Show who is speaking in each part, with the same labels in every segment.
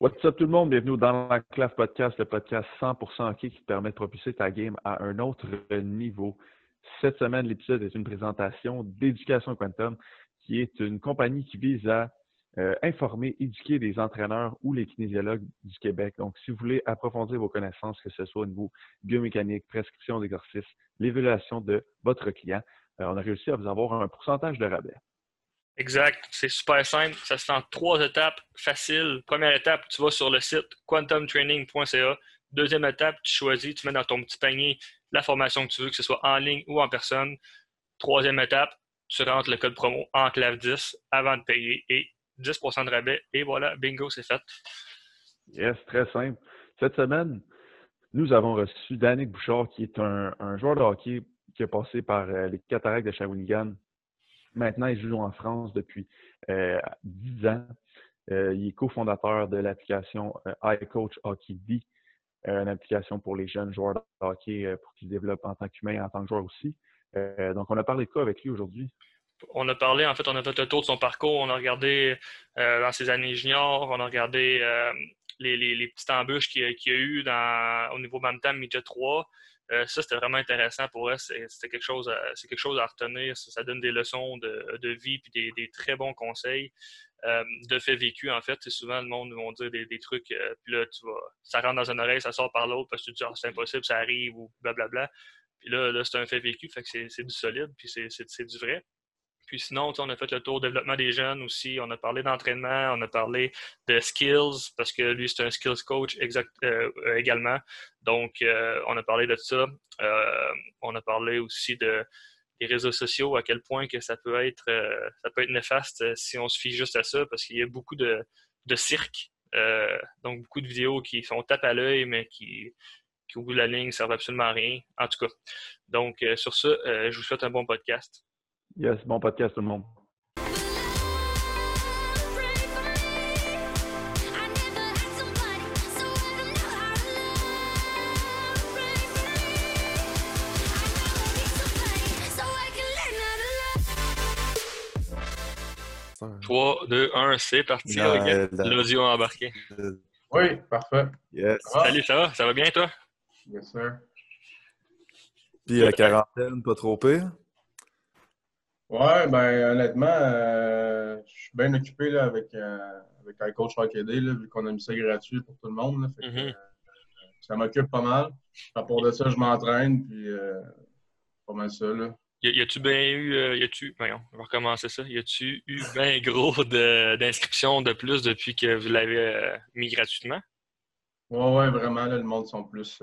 Speaker 1: What's up tout le monde? Bienvenue dans l'Enclave Podcast, le podcast 100% hockey qui permet de propulser ta game à un autre niveau. Cette semaine, l'épisode est une présentation d'Éducation Quantum, qui est une compagnie qui vise à euh, informer, éduquer les entraîneurs ou les kinésiologues du Québec. Donc, si vous voulez approfondir vos connaissances, que ce soit au niveau biomécanique, prescription d'exercice, l'évaluation de votre client, euh, on a réussi à vous avoir un pourcentage de rabais.
Speaker 2: Exact. C'est super simple. Ça se fait en trois étapes faciles. Première étape, tu vas sur le site quantumtraining.ca. Deuxième étape, tu choisis, tu mets dans ton petit panier la formation que tu veux, que ce soit en ligne ou en personne. Troisième étape, tu rentres le code promo ENCLAVE10 avant de payer et 10 de rabais. Et voilà, bingo, c'est fait.
Speaker 1: Yes, très simple. Cette semaine, nous avons reçu Danick Bouchard, qui est un, joueur de hockey qui a passé par euh, les Cataractes de Shawinigan Maintenant, il joue en France depuis euh, 10 ans. Euh, il est cofondateur de l'application euh, iCoach Hockey D, euh, une application pour les jeunes joueurs de hockey pour qu'ils développent en tant qu'humains et en tant que joueurs aussi. donc, on a parlé de quoi avec lui aujourd'hui?
Speaker 2: On a parlé, en fait, on a fait le tour de son parcours. On a regardé dans ses années juniors, on a regardé les, petites embûches qu'il y a eu au niveau Bantam Midget 3. Euh, ça, c'était vraiment intéressant pour eux. C'était quelque chose c'est quelque chose à retenir. Ça, donne des leçons de, vie puis des, très bons conseils euh, de fait vécu, en fait. Souvent, le monde va dire des, trucs, euh, puis là, tu vas, ça rentre dans une oreille, ça sort par l'autre parce que tu dis, ah, c'est impossible, ça arrive, ou blablabla. Puis là, là c'est un fait vécu, fait que c'est du solide, puis c'est du vrai. Puis sinon, on a fait le tour développement des jeunes aussi. On a parlé d'entraînement, on a parlé de skills, parce que lui, c'est un skills coach exact, euh, euh, également. Donc, euh, on a parlé de ça. on a parlé aussi de, des réseaux sociaux, à quel point ça peut être, ça peut être néfaste si on se fie juste à ça, parce qu'il y a beaucoup de, de cirque. donc, beaucoup de vidéos qui font tape à l'œil, mais qui, qui, au bout de la ligne, ne servent absolument à rien. En tout cas. Donc, sur ça, je vous souhaite un bon podcast.
Speaker 1: Yes, bon podcast tout le monde.
Speaker 2: Trois, deux, un, c'est parti. L'audio embarqué.
Speaker 3: Oui, parfait.
Speaker 1: Yes.
Speaker 2: Salut, ça va? Ça va bien, toi?
Speaker 3: Yes, sir.
Speaker 1: Puis la quarantaine, pas trop pire?
Speaker 3: Ouais, ben honnêtement, euh, je suis bien occupé là, avec, euh, avec iCoach Hockey Day, là, vu qu'on a mis ça gratuit pour tout le monde. Là, fait que, mm-hmm. euh, ça m'occupe pas mal. À part de ça, je m'entraîne, puis pas mal ça. Là.
Speaker 2: Y, a-tu bien eu, y a-tu, voyons, on va recommencer ça. Y a-tu eu bien gros d'inscriptions de, plus depuis que vous l'avez mis gratuitement?
Speaker 3: Ouais, ouais, vraiment, là, le monde sont plus,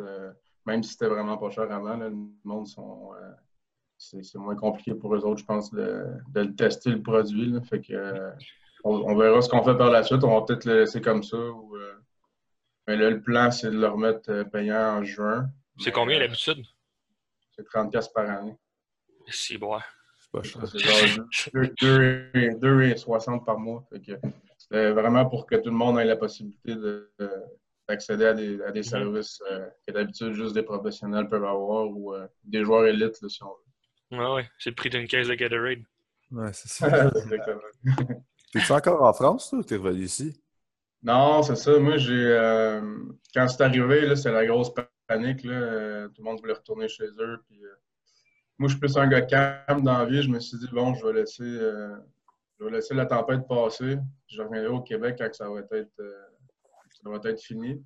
Speaker 3: même si c'était vraiment pas cher avant, là, le monde sont c'est moins compliqué pour eux autres, je pense, de, de tester le produit. Fait que, euh, on, verra ce qu'on fait par la suite. On va peut-être le laisser comme ça. Euh, mais là, le plan, c'est de le remettre euh, payant en juin.
Speaker 2: C'est combien d'habitude?
Speaker 3: C'est 30 par année.
Speaker 2: C'est bon.
Speaker 3: C'est pas cher. C'est 2,60 par mois. c'est vraiment pour que tout le monde ait la possibilité d'accéder à des, à des mm-hmm. services que d'habitude juste des professionnels peuvent avoir ou des joueurs élites, si on veut.
Speaker 2: Ouais, ouais. C'est le prix d'une caisse de Gatorade.
Speaker 1: Ouais, c'est ça. T'es-tu encore en France, ou t'es revenu ici?
Speaker 3: Non, c'est ça. Moi, j'ai. Euh, quand c'est arrivé, c'est la grosse panique. Là. Euh, tout le monde voulait retourner chez eux. Puis, euh, Moi, je suis plus un gars calme dans la vie. Je me suis dit, bon, je vais laisser, je vais laisser la tempête passer. Je reviendrai au Québec quand ça va être, ça va être fini.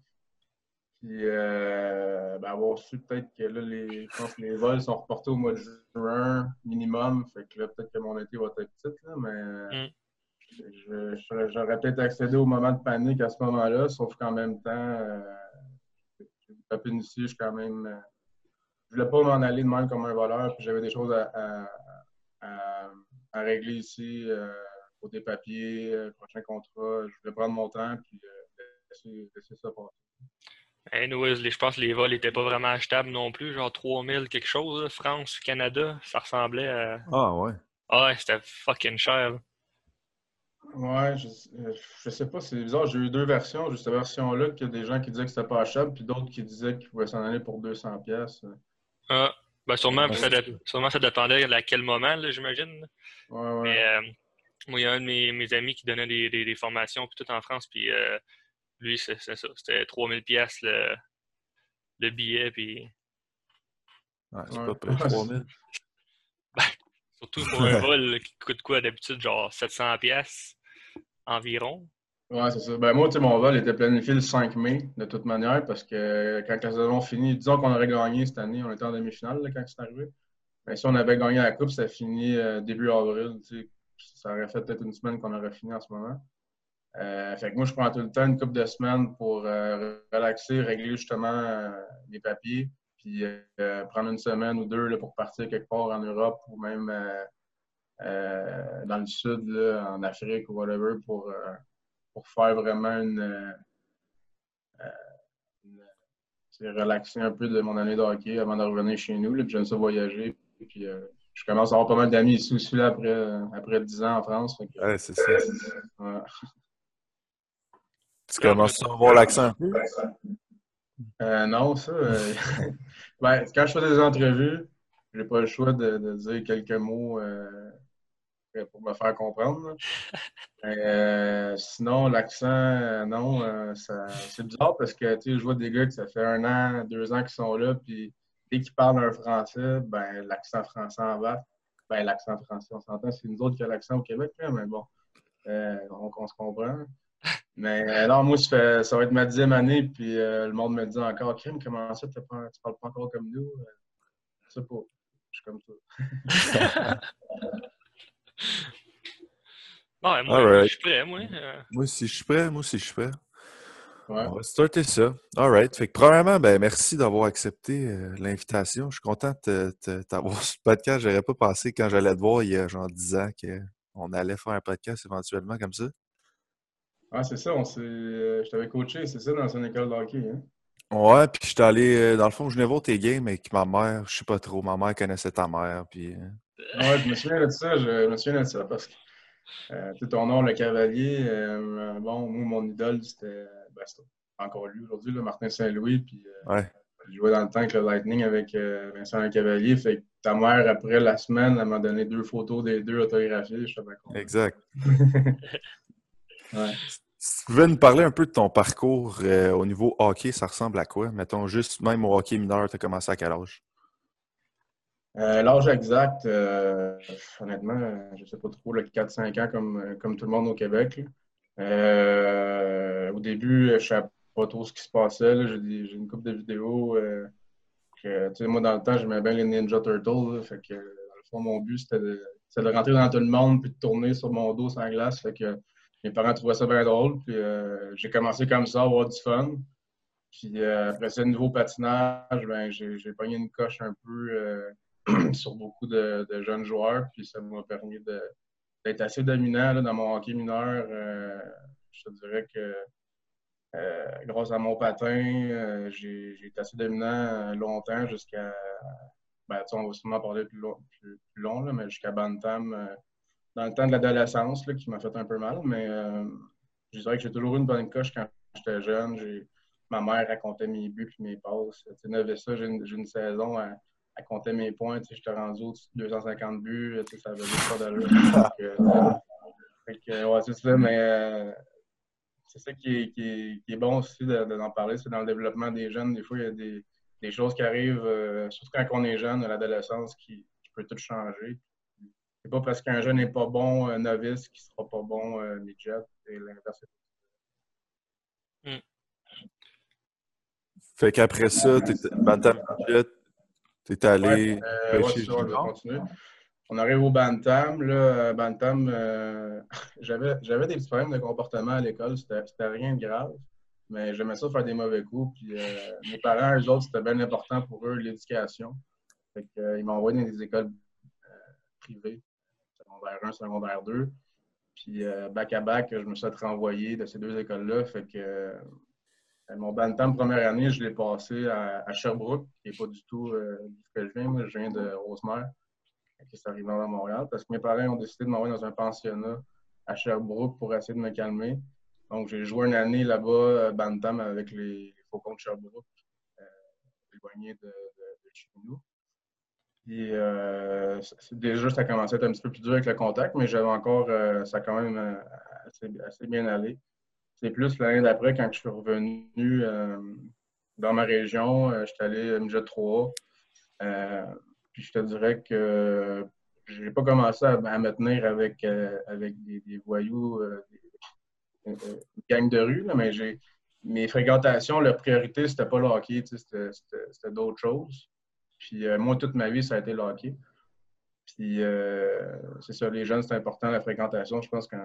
Speaker 3: Puis euh, ben, avoir su peut-être que là, les, je pense que les vols sont reportés au mois de juin minimum. Fait que là, peut-être que mon été va être petit, là, mais mm. j'aurais peut-être accédé au moment de panique à ce moment-là, sauf qu'en même temps, euh, j'ai une copine ici, je suis quand même. Euh, je voulais pas m'en aller de même comme un voleur, puis j'avais des choses à, à, à, régler ici, euh, pour des papiers, euh, prochain contrat. Je voulais prendre mon temps, puis laisser, laisser ça passer.
Speaker 2: Anyways, je pense que les vols n'étaient pas vraiment achetables non plus, genre 3000 quelque chose, France, Canada, ça ressemblait à.
Speaker 1: Ah ouais.
Speaker 2: Ah ouais, c'était fucking cher.
Speaker 3: Ouais, je, je, sais pas, c'est bizarre. J'ai eu deux versions. Juste cette version-là, qu'il y a des gens qui disaient que c'était pas achetable, puis d'autres qui disaient qu'ils pouvaient s'en aller pour 200 pièces.
Speaker 2: Ah, ben sûrement, ça, sûrement ça dépendait à quel moment, j'imagine.
Speaker 3: Ouais, ouais.
Speaker 2: Mais euh, moi, il y a un de mes, mes, amis qui donnait des, des, formations puis tout en France, puis euh, lui, c'est ça. C'était 3000 pièces le, le billet, puis...
Speaker 4: Ouais, c'est pas près 3000.
Speaker 2: Ben, surtout pour un vol qui coûte quoi d'habitude, genre 700 pièces environ?
Speaker 3: Ouais, c'est ça. Ben moi, tu sais, mon vol était planifié le 5 mai, de toute manière, parce que quand la saison finit, disons qu'on aurait gagné cette année, on était en demi-finale quand c'est arrivé. Mais si on avait gagné la Coupe, ça finit euh, début avril. Tu sais, ça aurait fait peut-être une semaine qu'on aurait fini en ce moment. Euh, fait que moi, je prends tout le temps une couple de semaines pour euh, relaxer, régler justement les papiers, puis prendre une semaine ou deux là, pour partir quelque part en Europe ou même dans le sud, là, en Afrique ou whatever, pour pour faire vraiment une, euh, euh, relaxer un peu de mon année de hockey avant de revenir chez nous. Là, puis j'aime ça voyager. Puis euh, je commence à avoir pas mal d'amis ici aussi là, après, après 10 ans en France.
Speaker 4: ouais, c'est ça. Tu commences à avoir l'accent peu?
Speaker 3: non, ça. ben, quand je fais des entrevues, j'ai pas le choix de, de dire quelques mots euh, pour me faire comprendre. Euh, sinon, l'accent, euh, non, c'est bizarre parce que je vois des gars que ça fait un an, deux ans qu'ils sont là, puis dès qu'ils parlent un français, ben l'accent français en bas. Ben, l'accent français, on s'entend, c'est nous autres qui avons l'accent au Québec, mais bon, on, se comprend. Mais alors, moi, ça, ça, va être ma dixième année, puis le monde me dit encore, Kim, comment ça, tu ne parles pas encore comme nous? Je sais pas. Je suis comme ça.
Speaker 2: Moi, je suis prêt, moi. Euh.
Speaker 4: Moi aussi, je suis prêt. Moi aussi, je suis prêt. On va starter ça. All right. Fait que, premièrement, ben, merci d'avoir accepté euh, l'invitation. Je suis content de t'avoir sur le podcast. J'aurais pas pensé quand j'allais te voir il y a genre 10 ans qu'on allait faire un podcast éventuellement comme ça.
Speaker 3: Ah, c'est ça. On euh, je t'avais coaché, c'est ça, dans une école de hockey. Hein?
Speaker 4: Ouais, puis je suis allé, dans le fond, je venais voir tes games avec ma mère. Je sais pas trop. Ma mère connaissait ta mère. Puis,
Speaker 3: Ouais, je me souviens de ça. Je me souviens de ça parce que euh, ton nom, le cavalier, euh, bon, moi, mon idole, c'était ben, encore lui aujourd'hui, Martin Saint-Louis. Puis,
Speaker 4: euh, ouais.
Speaker 3: Je jouais dans le temps avec le Lightning avec euh, Vincent Le Cavalier. Fait que ta mère, après la semaine, elle m'a donné deux photos des deux autographiées. Je
Speaker 4: content. Exact. ouais. Si tu pouvais nous parler un peu de ton parcours au niveau hockey, ça ressemble à quoi? Mettons juste même au hockey mineur, tu as commencé à quel âge?
Speaker 3: Euh, l'âge exact, euh, honnêtement, je ne sais pas trop, 4-5 ans comme, comme tout le monde au Québec. Euh, au début, je ne savais pas trop ce qui se passait. J'ai une couple de vidéos. que, moi, dans le temps, j'aimais bien les Ninja Turtles. fait que, dans le fond, mon but, c'était de, de, rentrer dans tout le monde puis de tourner sur mon dos sans glace. Fait que mes parents trouvaient ça bien drôle. Puis j'ai commencé comme ça à avoir du fun. Puis après ça, nouveau patinage, ben, j'ai pogné une coche un peu sur beaucoup de, jeunes joueurs. Puis ça m'a permis d'être assez dominant dans mon hockey mineur. Euh, je te dirais que euh, grâce à mon patin, euh, j'ai été assez dominant longtemps jusqu'à. Ben, on va sûrement parler plus long, plus, long mais jusqu'à Bantam dans le temps de l'adolescence qui m'a fait un peu mal. Mais je dirais que j'ai toujours eu une bonne coche quand j'étais jeune. Ma mère racontait mes buts et mes passes. Tu ça, j'ai une, une, saison à à compter mes points. Tu sais, j'étais rendu au 250 buts, tu sais, ça avait pas d'allure. ouais, c'est ça, mais euh, c'est ça qui est, qui, est, bon aussi d'en parler, c'est dans le développement des jeunes. Des fois, il y a des, des choses qui arrivent, euh, surtout quand on est jeune, à l'adolescence, qui, qui, peut tout changer. C'est pas parce qu'un jeune n'est pas bon un novice qu'il sera pas bon euh, midget et l'inverse.
Speaker 4: Mm. Fait qu'après ça, tu Bantam midget, T'es allé
Speaker 3: euh, On arrive au Bantam. Là, Bantam, euh, j'avais, j'avais des petits problèmes de comportement à l'école. C'était, c'était rien de grave. Mais j'aimais ça faire des mauvais coups. Puis, euh, mes parents, eux autres, c'était bien important pour eux, l'éducation. Fait ils m'ont envoyé dans des écoles privées, secondaire 1, secondaire 2. Puis, back à back, je me suis renvoyé de ces deux écoles-là. Fait que euh, mon Bantam première année, je l'ai passé à, Sherbrooke, qui n'est pas du tout euh, que je viens. Moi, je viens de Rosemère, qui est arrivé à Montréal, parce que mes parents ont décidé de m'envoyer dans un pensionnat à Sherbrooke pour essayer de me calmer. Donc, j'ai joué une année là-bas, euh, Bantam, avec les, Faucons de Sherbrooke, éloignés de, chez nous. Puis, déjà, ça a commencé à être un petit peu plus dur avec le contact, mais j'avais encore, ça a quand même assez, assez bien allé c'est plus l'année d'après, quand je suis revenu dans ma région, je suis allé à MJ 3. puis je te dirais que je n'ai pas commencé à, me tenir avec, avec des, voyous, une gang de rue, mais j'ai mes fréquentations, leur priorité, c'était pas le hockey, c'était d'autres choses. Puis euh, moi, toute ma vie, ça a été le hockey. Puis euh, c'est ça, les jeunes, c'est important, la fréquentation. Je pense que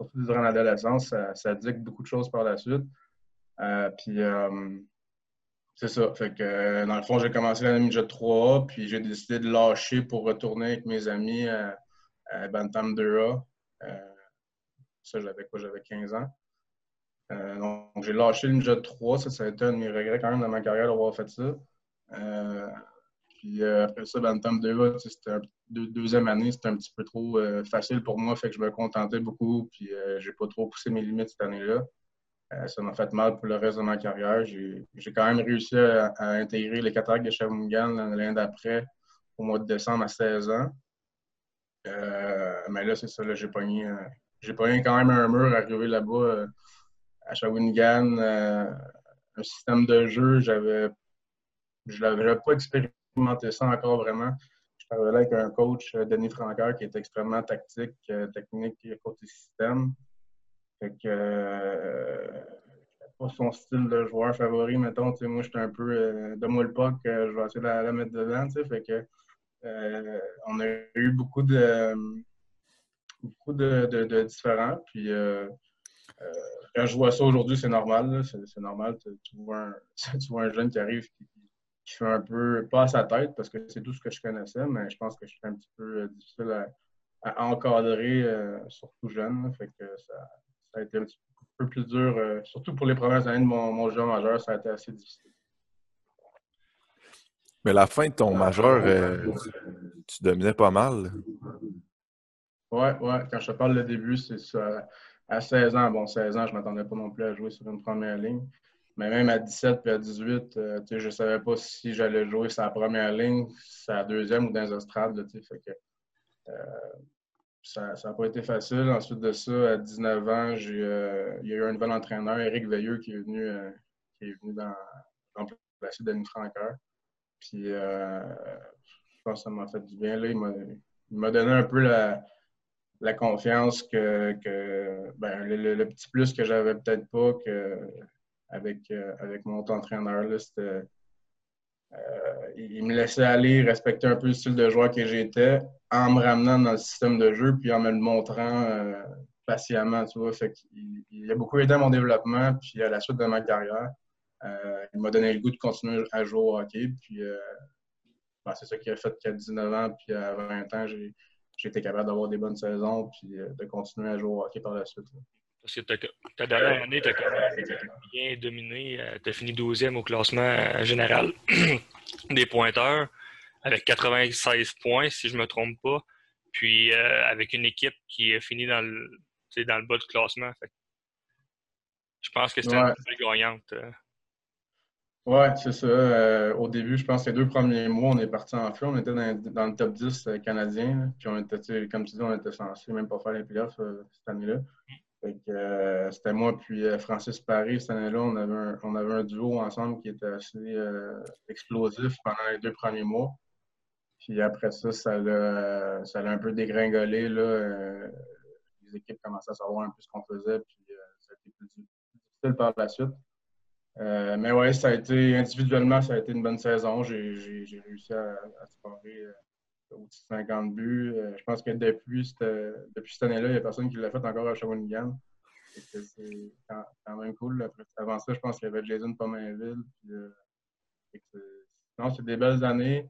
Speaker 3: surtout durant l'adolescence, ça, ça dicte beaucoup de choses par la suite. Euh, puis c'est ça. Fait que dans le fond, j'ai commencé l'année midget 3 puis j'ai décidé de lâcher pour retourner avec mes amis à, Bantam 2A. ça, j'avais quoi? J'avais 15 ans. Donc, j'ai lâché le Ninja 3. Ça, ça a été un de mes regrets quand même dans ma carrière d'avoir fait ça. Euh, puis euh, après ça, Bantam 2 c'était deuxième année, c'était un petit peu trop facile pour moi, fait que je me contentais beaucoup, puis j'ai pas trop poussé mes limites cette année-là. ça m'a fait mal pour le reste de ma carrière. J'ai quand même réussi à, intégrer les cataractes de Shawinigan l'année d'après, au mois de décembre à 16 ans. mais là, c'est ça, j'ai pogné, quand même un mur arrivé là-bas à Shawinigan, euh, un système de jeu, j'avais, je n'avais pas expérimenté ça encore vraiment. Je travaillais avec un coach, euh, Denis Francaire, qui est extrêmement tactique, euh, technique côté système. Fait que pas son style de joueur favori, mettons. Moi, j'étais un peu de moi le puck, je vais essayer de la, mettre dedans. Que on a eu beaucoup de beaucoup de, différents. Puis quand je vois ça aujourd'hui, c'est normal. C'est normal. Tu, vois un, jeune qui arrive qui, fait un peu, pas à sa tête, parce que c'est tout ce que je connaissais, mais je pense que je suis un petit peu euh, difficile à, encadrer, euh, surtout jeune. fait que ça, a été un petit peu plus dur, euh, surtout pour les premières années de mon, jeu majeur, ça a été assez difficile.
Speaker 4: Mais la fin de ton majeur, tu dominais pas mal.
Speaker 3: Ouais, ouais. Quand je te parle le début, c'est ça à 16 ans, bon, 16 ans, je ne m'attendais pas non plus à jouer sur une première ligne. Mais même à 17 puis à 18, euh, je ne savais pas si j'allais jouer la première ligne, sa deuxième ou dans les estrades. que, euh, ça n'a pas été facile. Ensuite de ça, à 19 ans, euh, il y a eu un nouvel entraîneur, Éric Veilleux, qui est venu, qui est venu dans, remplacer Denis Franqueur. Puis, je pense que ça m'a fait du bien. Là, il m'a donné un peu la, la confiance que, ben, le, petit plus que j'avais peut-être pas que avec, euh, avec mon autre entraîneur, c'était euh, il me laissait aller, respecter un peu le style de joueur que j'étais en me ramenant dans le système de jeu puis en me le montrant euh, patiemment, il, a beaucoup aidé à mon développement puis à la suite de ma carrière. il m'a donné le goût de continuer à jouer au hockey. Puis ben, c'est ça qui a fait qu'à 19 ans puis à 20 ans, j'ai été capable d'avoir des bonnes saisons puis de continuer à jouer au hockey par la suite.
Speaker 2: Parce que ta dernière année, tu as bien dominé. Euh, tu as fini 12e au classement euh, général des pointeurs avec 96 points, si je ne me trompe pas. Puis avec une équipe qui a fini dans le, dans le bas du classement. je pense que c'était une gagnante.
Speaker 3: Oui, c'est ça. Euh, au début, je pense que les deux premiers mois, on est parti en feu. On était dans, le top 10 euh, canadien. Puis on était, comme tu dis, on était censé même pas faire les playoffs euh, cette année-là. C'était moi puis Francis Paris cette année-là. On, avait un, on avait un duo ensemble qui était assez explosif pendant les deux premiers mois. Puis après ça, ça l'a, ça un peu dégringolé. Là. les équipes commençaient à savoir un peu ce qu'on faisait. Puis ça a été plus difficile par la suite. Euh, mais oui, ça a été individuellement, ça a été une bonne saison. J'ai réussi à, à scorer euh, au-dessus de 50 buts. Euh, je pense que depuis, depuis cette année-là, il n'y a personne qui l'a fait encore à Shawinigan. C'est quand, même cool. avant ça, je pense qu'il y avait Jason Pomainville. non, c'est des belles années.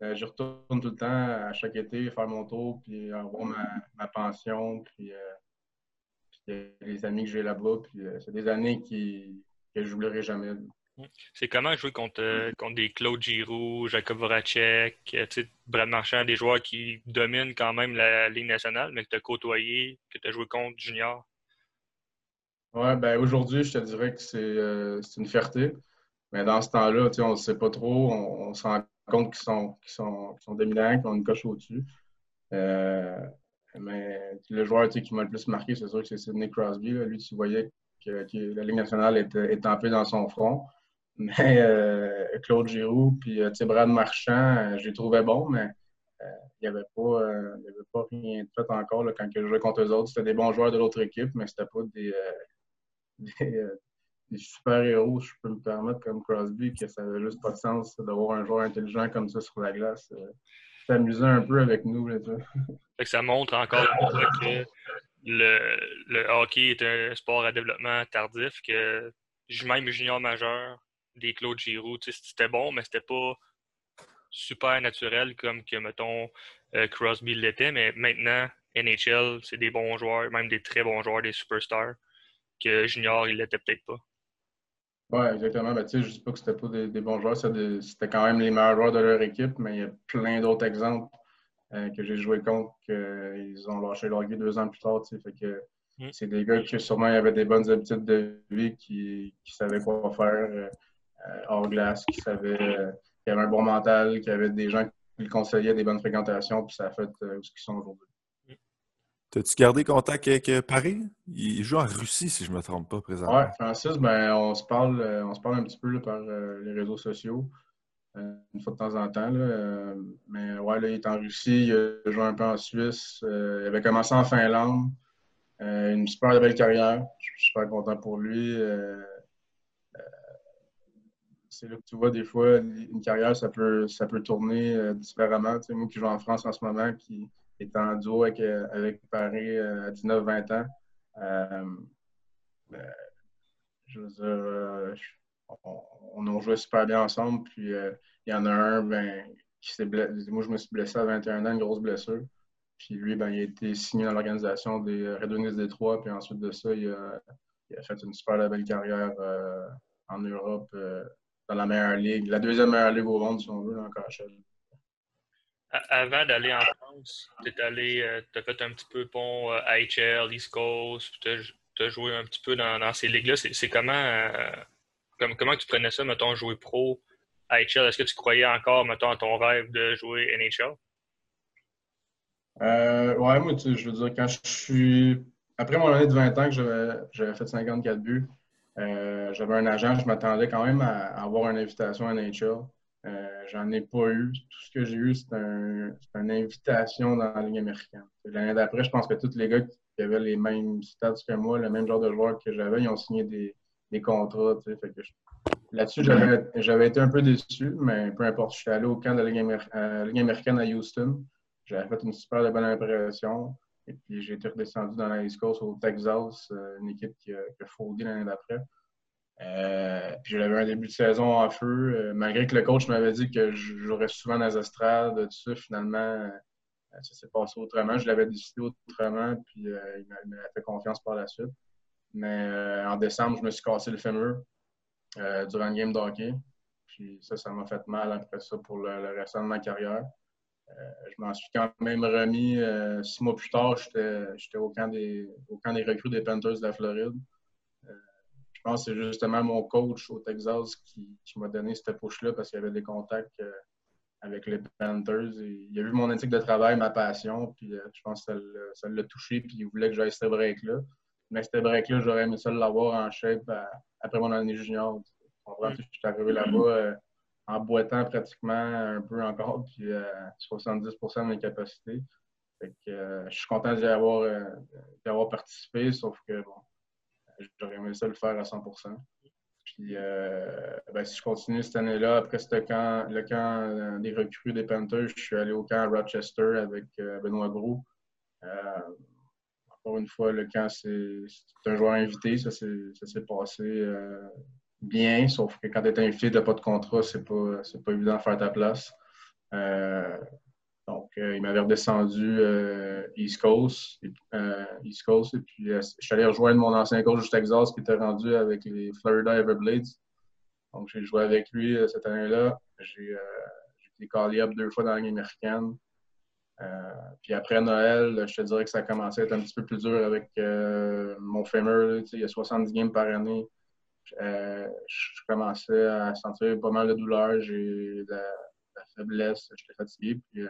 Speaker 3: je retourne tout le temps à chaque été faire mon tour, puis avoir ma, pension, puis, les amis que j'ai là-bas. C'est des années qui, que je n'oublierai jamais.
Speaker 2: C'est comment jouer contre, euh, contre des Claude Giroux, Jacob Voracek, euh, Brad Marchand, des joueurs qui dominent quand même la Ligue nationale, mais que tu as côtoyé, que tu as joué contre Junior?
Speaker 3: Oui, ben aujourd'hui, je te dirais que euh, c'est une fierté. Mais dans ce temps-là, on ne sait pas trop. On, se rend compte qu'ils sont, sont, sont, dominants, qu'ils ont une coche au-dessus. mais le joueur qui m'a le plus marqué, c'est sûr que c'est Sidney Crosby. Lui, tu voyais que, la Ligue nationale est, est tampée dans son front. Mais Claude Giroux puis Brad Marchand, je les trouvais bons, mais il n'y avait, pas, avait pas rien de fait encore quand je jouais contre eux autres. C'était des bons joueurs de l'autre équipe, mais c'était pas des, super-héros, je peux me permettre, comme Crosby, que ça n'avait juste pas de sens d'avoir un joueur intelligent comme ça sur la glace. Euh, s'amuser un peu avec nous. Là,
Speaker 2: ça montre encore que le, le, hockey est un sport à développement tardif, que même junior majeur, des Claude Giroux, c'était bon, mais c'était pas super naturel comme que, mettons, euh, Crosby l'était. Mais maintenant, NHL, c'est des bons joueurs, même des très bons joueurs, des superstars, que junior, il l'était peut-être pas.
Speaker 3: Oui, exactement. Ben, je ne dis pas que c'était pas des, bons joueurs, c'était quand même les meilleurs joueurs de leur équipe, mais il y a plein d'autres exemples euh, que j'ai joué contre qu'ils ont lâché leur vie deux ans plus tard. Fait que mm. c'est des gars qui sûrement avaient des bonnes habitudes de vie, qui, qui savaient quoi faire euh, hors glace, qui savaient qui avaient un bon mental, qui avaient des gens qui lui conseillaient des bonnes fréquentations, puis ça a fait euh, ce qu'ils sont aujourd'hui.
Speaker 4: T'as-tu gardé contact avec euh, Paris? Il joue en Russie, si je ne me trompe pas, présentement.
Speaker 3: Oui, Francis, ben, on, se parle, euh, on se parle un petit peu par euh, les réseaux sociaux, une fois de temps en temps. mais ouais, là, il est en Russie, il a joué un peu en Suisse. il avait commencé en Finlande. une super belle carrière. Je suis super content pour lui. C'est là que tu vois, des fois, une carrière, ça peut, ça peut tourner différemment. moi qui joue en France en ce moment, qui est en duo avec, euh, avec Paris euh, à 19-20 ans. Euh, je veux dire, on, on, a joué super bien ensemble. Puis il y en a un ben, qui s'est blessé. Moi, je me suis blessé à 21 ans, une grosse blessure. Puis lui, ben, il a été signé dans l'organisation des Red Wings Détroit. Puis ensuite de ça, il a, fait une super belle carrière en Europe, dans la meilleure ligue, la deuxième meilleure ligue au monde, si on veut, encore KHL
Speaker 2: avant d'aller en France, tu allé, euh, as fait un petit peu pont AHL, euh, East Coast, tu as, joué un petit peu dans, ces ligues-là. C'est comment, euh, comment tu prenais ça, mettons, jouer pro AHL? Est-ce que tu croyais encore, mettons, à ton rêve de jouer NHL?
Speaker 3: Euh, ouais, moi, je veux dire, quand je suis. Après mon année de 20 ans que j'avais fait 54 buts, j'avais un agent, je m'attendais quand même à, avoir une invitation à NHL. Euh, j'en ai pas eu. Tout ce que j'ai eu, c'est une invitation dans la Ligue américaine. L'année d'après, je pense que tous les gars qui avaient les mêmes stats que moi, le même genre de joueurs que j'avais, ils ont signé des, contrats. Là-dessus, j'avais été un peu déçu, mais peu importe. Je suis allé au camp de la Ligue, américaine à Houston. J'avais fait une super bonne impression. Et puis, j'ai été redescendu dans la East Coast au Texas, euh, une équipe qui a, qui a l'année d'après. Euh, puis j'avais un début de saison en feu. Euh, malgré que le coach m'avait dit que je jouerais souvent dans les estrades, tout ça, finalement, euh, ça s'est passé autrement. Je l'avais décidé autrement, puis il m'a fait confiance par la suite. Mais en décembre, je me suis cassé le fémur durant une game d'hockey. Puis ça, ça m'a fait mal après ça pour le, le restant de ma carrière. Je m'en suis quand même remis. six mois plus tard, j'étais au, camp des, au camp des recrues des Panthers de la Floride je pense que c'est justement mon coach au Texas qui, m'a donné cette push-là parce qu'il y avait des contacts euh, avec les Panthers. il a vu mon éthique de travail, ma passion, puis euh, je pense que ça l'a touché, puis il voulait que j'aille ce break-là. Mais ce break-là, j'aurais aimé ça l'avoir en shape euh, après mon année junior. Je suis arrivé là-bas en boitant pratiquement un peu encore, puis 70 de mes capacités. je suis content d'y avoir, avoir, participé, sauf que bon, J'aurais aimé ça le faire à 100% Puis, euh, ben, si je continue cette année-là, après camp, le camp euh, des recrues des Panthers, je suis allé au camp à Rochester avec euh, Benoît Gros. encore une fois, le camp, c'est un joueur invité. Ça s'est passé bien, sauf que quand tu es invité, tu n'as pas de contrat, c'est pas, pas évident de faire ta place. Donc, euh, il m'avait redescendu euh, East Coast. Et, euh, East Coast. Et puis, je suis allé rejoindre mon ancien coach du Texas qui était rendu avec les Florida Everblades. Donc, j'ai joué avec lui cette année-là. J'ai été callé up deux fois dans la Ligue américaine. puis après Noël, je te dirais que ça a commencé à être un petit peu plus dur avec mon fémur. il y a 70 games par année. Je commençais à sentir pas mal de douleur. J'ai la, la, faiblesse. J'étais fatigué. Puis, euh,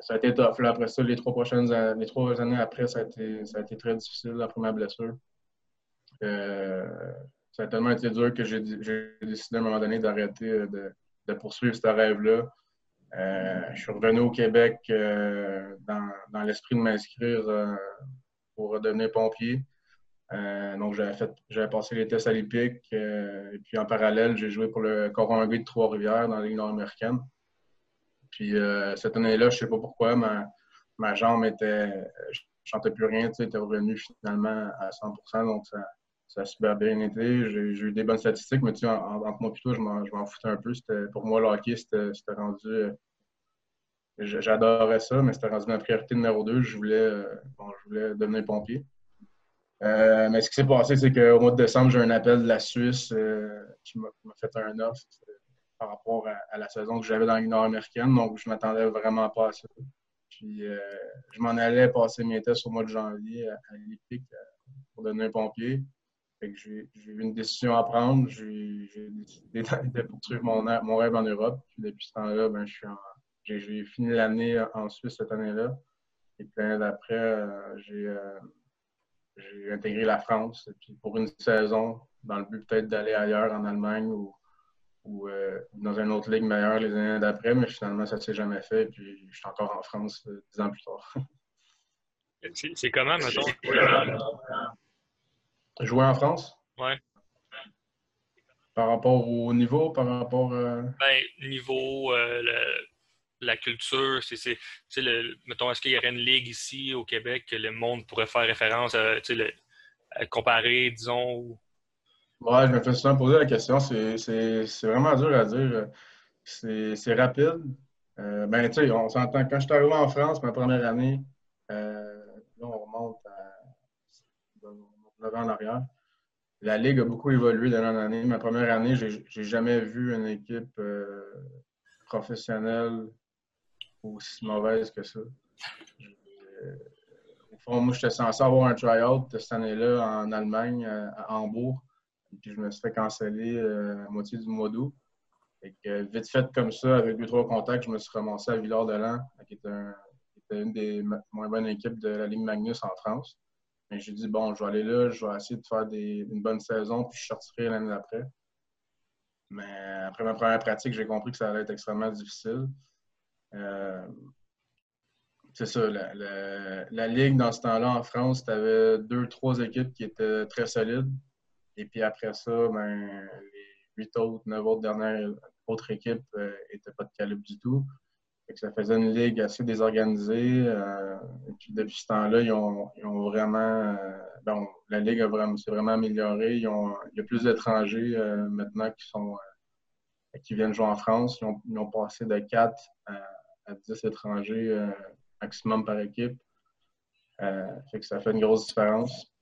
Speaker 3: ça a été tough. après ça, les trois prochaines les trois années après, ça a été, très difficile après ma blessure. ça a tellement été dur que j'ai décidé à un moment donné d'arrêter de, poursuivre ce rêve-là. je suis revenu au Québec dans l'esprit de m'inscrire pour devenir pompier. Euh, donc, j'avais passé les tests l'IPIC. Euh, et puis, en parallèle, j'ai joué pour le Coron de Trois-Rivières dans la nord-américaine. Puis, euh, cette année-là, je ne sais pas pourquoi, ma, jambe était. Je ne chantais plus rien, tu sais, était revenu finalement à 100% Donc, ça, ça a super bien été. J'ai eu des bonnes statistiques, mais tu sais, entre moi toi, je m'en foutais un peu. Pour moi, le hockey, c'était rendu. J'adorais ça, mais c'était rendu ma priorité numéro deux. Je voulais, bon, je voulais devenir pompier. Euh, mais ce qui s'est passé, c'est qu'au mois de décembre, j'ai un appel de la Suisse euh, qui m'a fait un offre euh, par rapport à, la saison que j'avais dans la nord-américaine. Donc, je ne m'attendais vraiment pas à ça. Puis, je m'en allais passer mes tests au mois de janvier à, l'IPIC pour devenir un pompier. j'ai eu une décision à prendre. J'ai décidé de poursuivre mon, mon, rêve en Europe. Puis depuis ce temps-là, ben, j'ai fini l'année en Suisse cette année-là. Et puis d'après, j'ai j'ai intégré la France puis pour une saison, dans le but peut-être d'aller ailleurs en Allemagne ou, euh, dans une autre ligue meilleure les années d'après, mais finalement, ça ne s'est jamais fait. Puis je suis encore en France euh, dix ans plus tard.
Speaker 2: C'est comment, mettons?
Speaker 3: Jouer en France?
Speaker 2: Oui.
Speaker 3: Par rapport au niveau, par rapport.
Speaker 2: Euh... Ben, niveau, euh, le, la culture, c'est, le, mettons, est-ce qu'il y aurait une ligue ici au Québec que le monde pourrait faire référence à, comparer, disons?
Speaker 3: Ouais, je me fais souvent poser la question. C'est, vraiment dur à dire. C'est, rapide. Euh, ben, tu sais, on s'entend. Quand je suis arrivé en France, ma première année, euh, là, on remonte à 9 ans en arrière. La Ligue a beaucoup évolué d'année en année. Ma première année, j'ai, jamais vu une équipe euh, professionnelle aussi mauvaise que ça. Euh, au fond, moi, j'étais censé avoir un try-out cette année-là en Allemagne, à Hambourg. Puis, je me suis fait canceller euh, à moitié du mois d'août. Et vite fait comme ça, avec deux, trois contacts, je me suis ramassé à Villard-de-Lans, qui était, une des moins bonnes équipes de la Ligue Magnus en France. Et j'ai dit, bon, je vais aller là, je vais essayer de faire une bonne saison, puis je sortirai l'année d'après. Mais après ma première pratique, j'ai compris que ça allait être extrêmement difficile. Euh, c'est ça, la, ligue dans ce temps-là en France, tu avais deux, trois équipes qui étaient très solides. Et puis après ça, ben, les huit autres, neuf autres dernières autres équipes n'étaient euh, pas de calibre du tout. ça faisait une ligue assez désorganisée. Euh, et puis depuis ce temps-là, ils ont, vraiment. bon, la ligue s'est vraiment améliorée. il y a plus d'étrangers maintenant qui sont qui viennent jouer en France. Ils ont, ils ont passé de 4 à à 10 étrangers euh, maximum par équipe. Euh, fait que ça fait une grosse différence.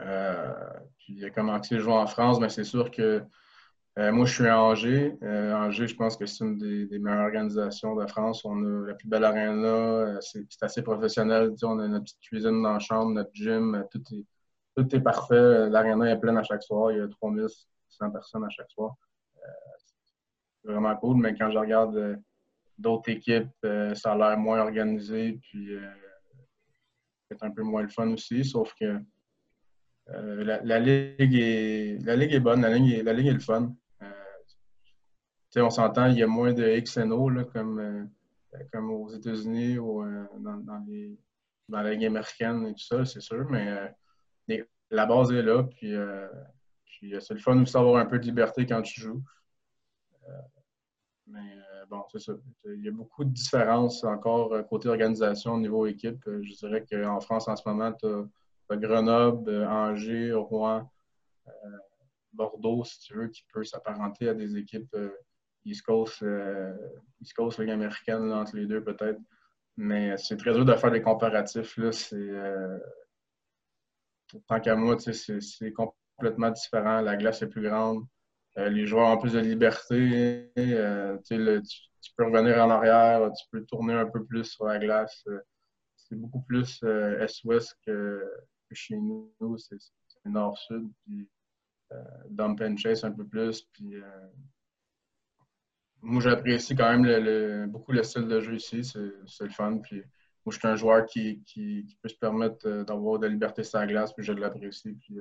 Speaker 3: Euh, puis comment c'est jouer en France, mais c'est sûr que moi, je suis à Angers. Angers, je pense que c'est une des, meilleures organisations de France. On a la plus belle arena. C'est assez professionnel. on a notre petite cuisine dans la chambre, notre gym. Tout est, parfait. L'arena est pleine à chaque soir. Il y a 3100 personnes à chaque soir. c'est vraiment cool. Mais quand je regarde d'autres équipes, euh, ça a l'air moins organisé, puis euh, c'est un peu moins le fun aussi, sauf que euh, la, ligue est, la ligue est bonne, la ligue est, la ligue est le fun. on s'entend, il y a moins de X et O, là, comme, comme aux États-Unis ou dans, dans, les, dans la ligue américaine et tout ça, c'est sûr, mais la base est là, puis, puis c'est le fun aussi d'avoir un peu de liberté quand tu joues. Bon, c'est ça. Il y a beaucoup de différences encore euh, côté organisation au niveau équipe. Euh, je dirais qu'en France, en ce moment, tu as, Grenoble, euh, Angers, Rouen, Bordeaux, si tu veux, qui peut s'apparenter à des équipes Coast, East Coast, Ligue américaine, entre les deux peut-être. Mais c'est très dur de faire des comparatifs. Là. Tant qu'à moi, c'est complètement différent. La glace est plus grande. Euh, les joueurs ont plus de liberté. Euh, tu, peux revenir en arrière, tu peux tourner un peu plus sur la glace. Euh, c'est beaucoup plus Est-Ouest que, chez nous. C'est Nord-Sud. Puis dump and chase un peu plus. Puis, moi, j'apprécie quand même beaucoup le style de jeu ici. C'est le fun. Puis, moi, je suis un joueur qui, peut se permettre d'avoir de la liberté sur la glace, puis je l'apprécie. Puis,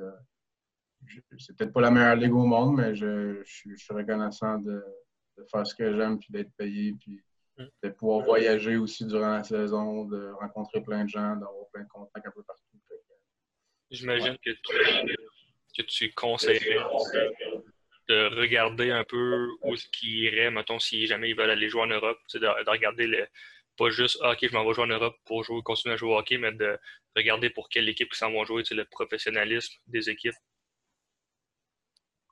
Speaker 3: c'est peut-être pas la meilleure ligue au monde, mais je, suis reconnaissant de, faire ce que j'aime, puis d'être payé, puis mm. de pouvoir voyager aussi durant la saison, de rencontrer plein de gens, d'avoir plein de contacts un peu partout.
Speaker 2: J'imagine que, tu, que tu conseillerais de regarder un peu où ce qui irait, mettons, si jamais ils veulent aller jouer en Europe, c'est de, regarder le, pas juste ah, OK, je m'en vais jouer en Europe pour jouer, continuer à jouer au hockey, mais de regarder pour quelle équipe ils s'en vont jouer, le professionnalisme des équipes.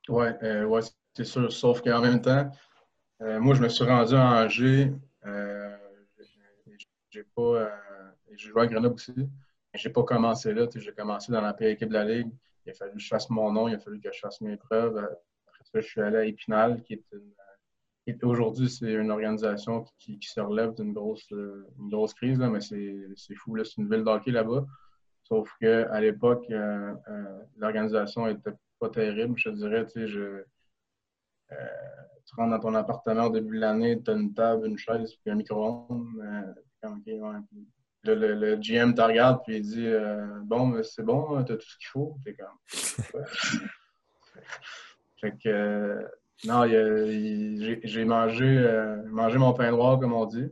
Speaker 3: Oui, euh, ouais, c'est sûr. Sauf qu'en même temps, euh, moi, je me suis rendu à Angers. Euh, j'ai pas. j'ai joué à Grenoble aussi. J'ai pas commencé là. J'ai commencé dans la pire équipe de la Ligue. Il a fallu que je fasse mon nom, il a fallu que je fasse mes preuves. Après ça, je suis allé à Épinal, qui est une. Aujourd'hui, c'est une organisation qui, se relève d'une grosse, une grosse crise, là, mais c'est fou. C'est une ville d'hockey là-bas. Sauf qu'à l'époque, l'organisation était pas terrible, je te dirais. Tu sais, je, euh, tu rentres dans ton appartement au début de l'année, tu as une table, une chaise, puis un micro-ondes. Euh, le, le, GM te regarde, puis il dit euh, Bon, c'est bon, tu as tout ce qu'il faut. T'es comme. fait que. non, j'ai mangé, mangé mon pain noir, comme on dit.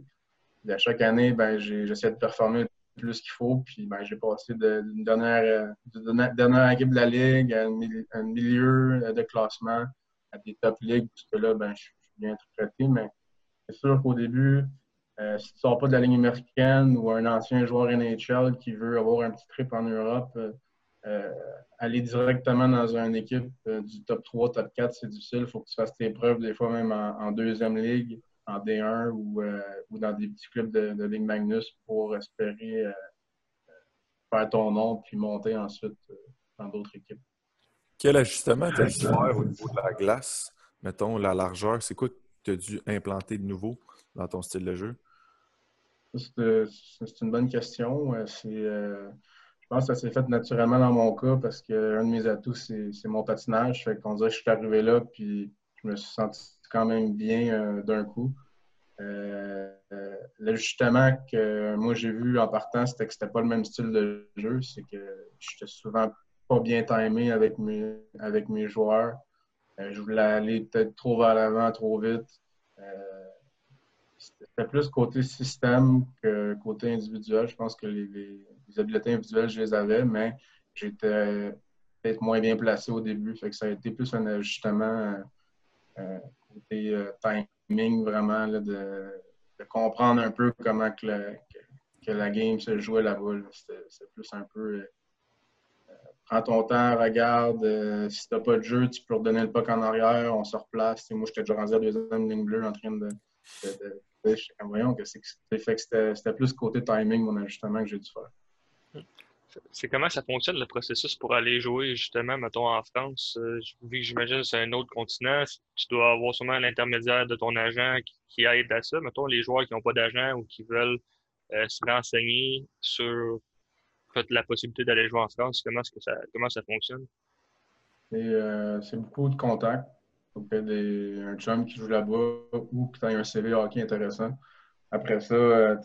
Speaker 3: à chaque année, ben, j'essaie de performer plus qu'il faut. Puis ben, j'ai passé d'une dernière, dernière, équipe de la Ligue à un milieu de classement, à des top ligues, puisque là, ben, je suis bien traité. Mais c'est sûr qu'au début, euh, si tu ne sors pas de la ligne américaine ou un ancien joueur NHL qui veut avoir un petit trip en Europe, euh, euh, aller directement dans une équipe du top 3, top 4, c'est difficile. Il faut que tu fasses tes preuves, des fois même en deuxième ligue en D1 ou, euh, ou dans des petits clubs de, de Ligue Magnus pour espérer euh, faire ton nom puis monter ensuite euh, dans d'autres équipes.
Speaker 4: Quel ajustement tu as dû faire au niveau de la glace? Mettons, la largeur, c'est quoi que tu as dû implanter de nouveau dans ton style de jeu?
Speaker 3: C'est une bonne question. je pense que ça s'est fait naturellement dans mon cas parce qu'un de mes atouts, c'est mon patinage. Fait qu'on dirait que je suis arrivé là, puis je me suis senti quand même bien euh, d'un coup. Euh, euh, l'ajustement que moi j'ai vu en partant, c'était que c'était pas le même style de jeu. C'est que j'étais souvent pas bien timé avec mes, avec mes joueurs. je voulais aller peut-être trop vers l'avant, trop vite. c'était plus côté système que côté individuel. Je pense que les, habiletés individuelles, je les avais, mais j'étais peut-être moins bien placé au début. Fait que ça a été plus un ajustement côté euh, timing, vraiment, de, comprendre un peu comment que, la game se jouait là-bas. C'est plus un peu. Euh, euh, prends ton temps, regarde. si tu n'as pas de jeu, tu peux redonner le puck en arrière, on se replace. moi, j'étais déjà rendu à deuxième ligne bleue en train de. voyons que c'était plus côté timing, mon ajustement que j'ai dû faire.
Speaker 2: C'est comment ça fonctionne le processus pour aller jouer justement, mettons, en France? Euh, vu que j'imagine que c'est un autre continent, tu dois avoir sûrement l'intermédiaire de ton agent qui, aide à ça. Mettons, les joueurs qui n'ont pas d'agent ou qui veulent euh, se renseigner sur la possibilité d'aller jouer en France, comment, ça, fonctionne?
Speaker 3: Euh, c'est beaucoup de contacts. Donc, des, un chum qui joue là-bas ou tu as un CV hockey intéressant. Après ça,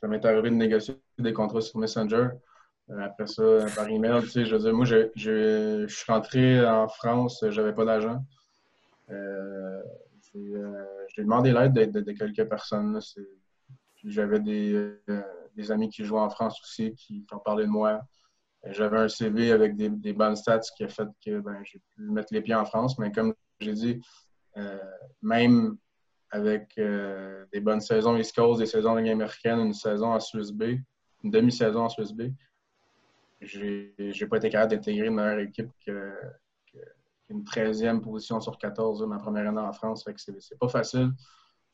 Speaker 3: ça m'est arrivé de négocier des contrats sur Messenger. Euh, après ça, par email, tu sais, je veux dire, moi, je, je, suis rentré en France, j'avais pas d'agent. Euh, euh, j'ai demandé l'aide de, quelques personnes. J'avais des, des, amis qui jouaient en France aussi, qui, ont parlé de moi. J'avais un CV avec des, des, bonnes stats qui a fait que ben, j'ai pu mettre les pieds en France. Mais comme j'ai dit, même avec des bonnes saisons East Coast, des saisons de américaine, une saison en Suisse B, une demi-saison en Suisse B, j'ai pas été capable d'intégrer une meilleure équipe qu'une 13e position sur 14 ma première année en France. Fait que c'est pas facile.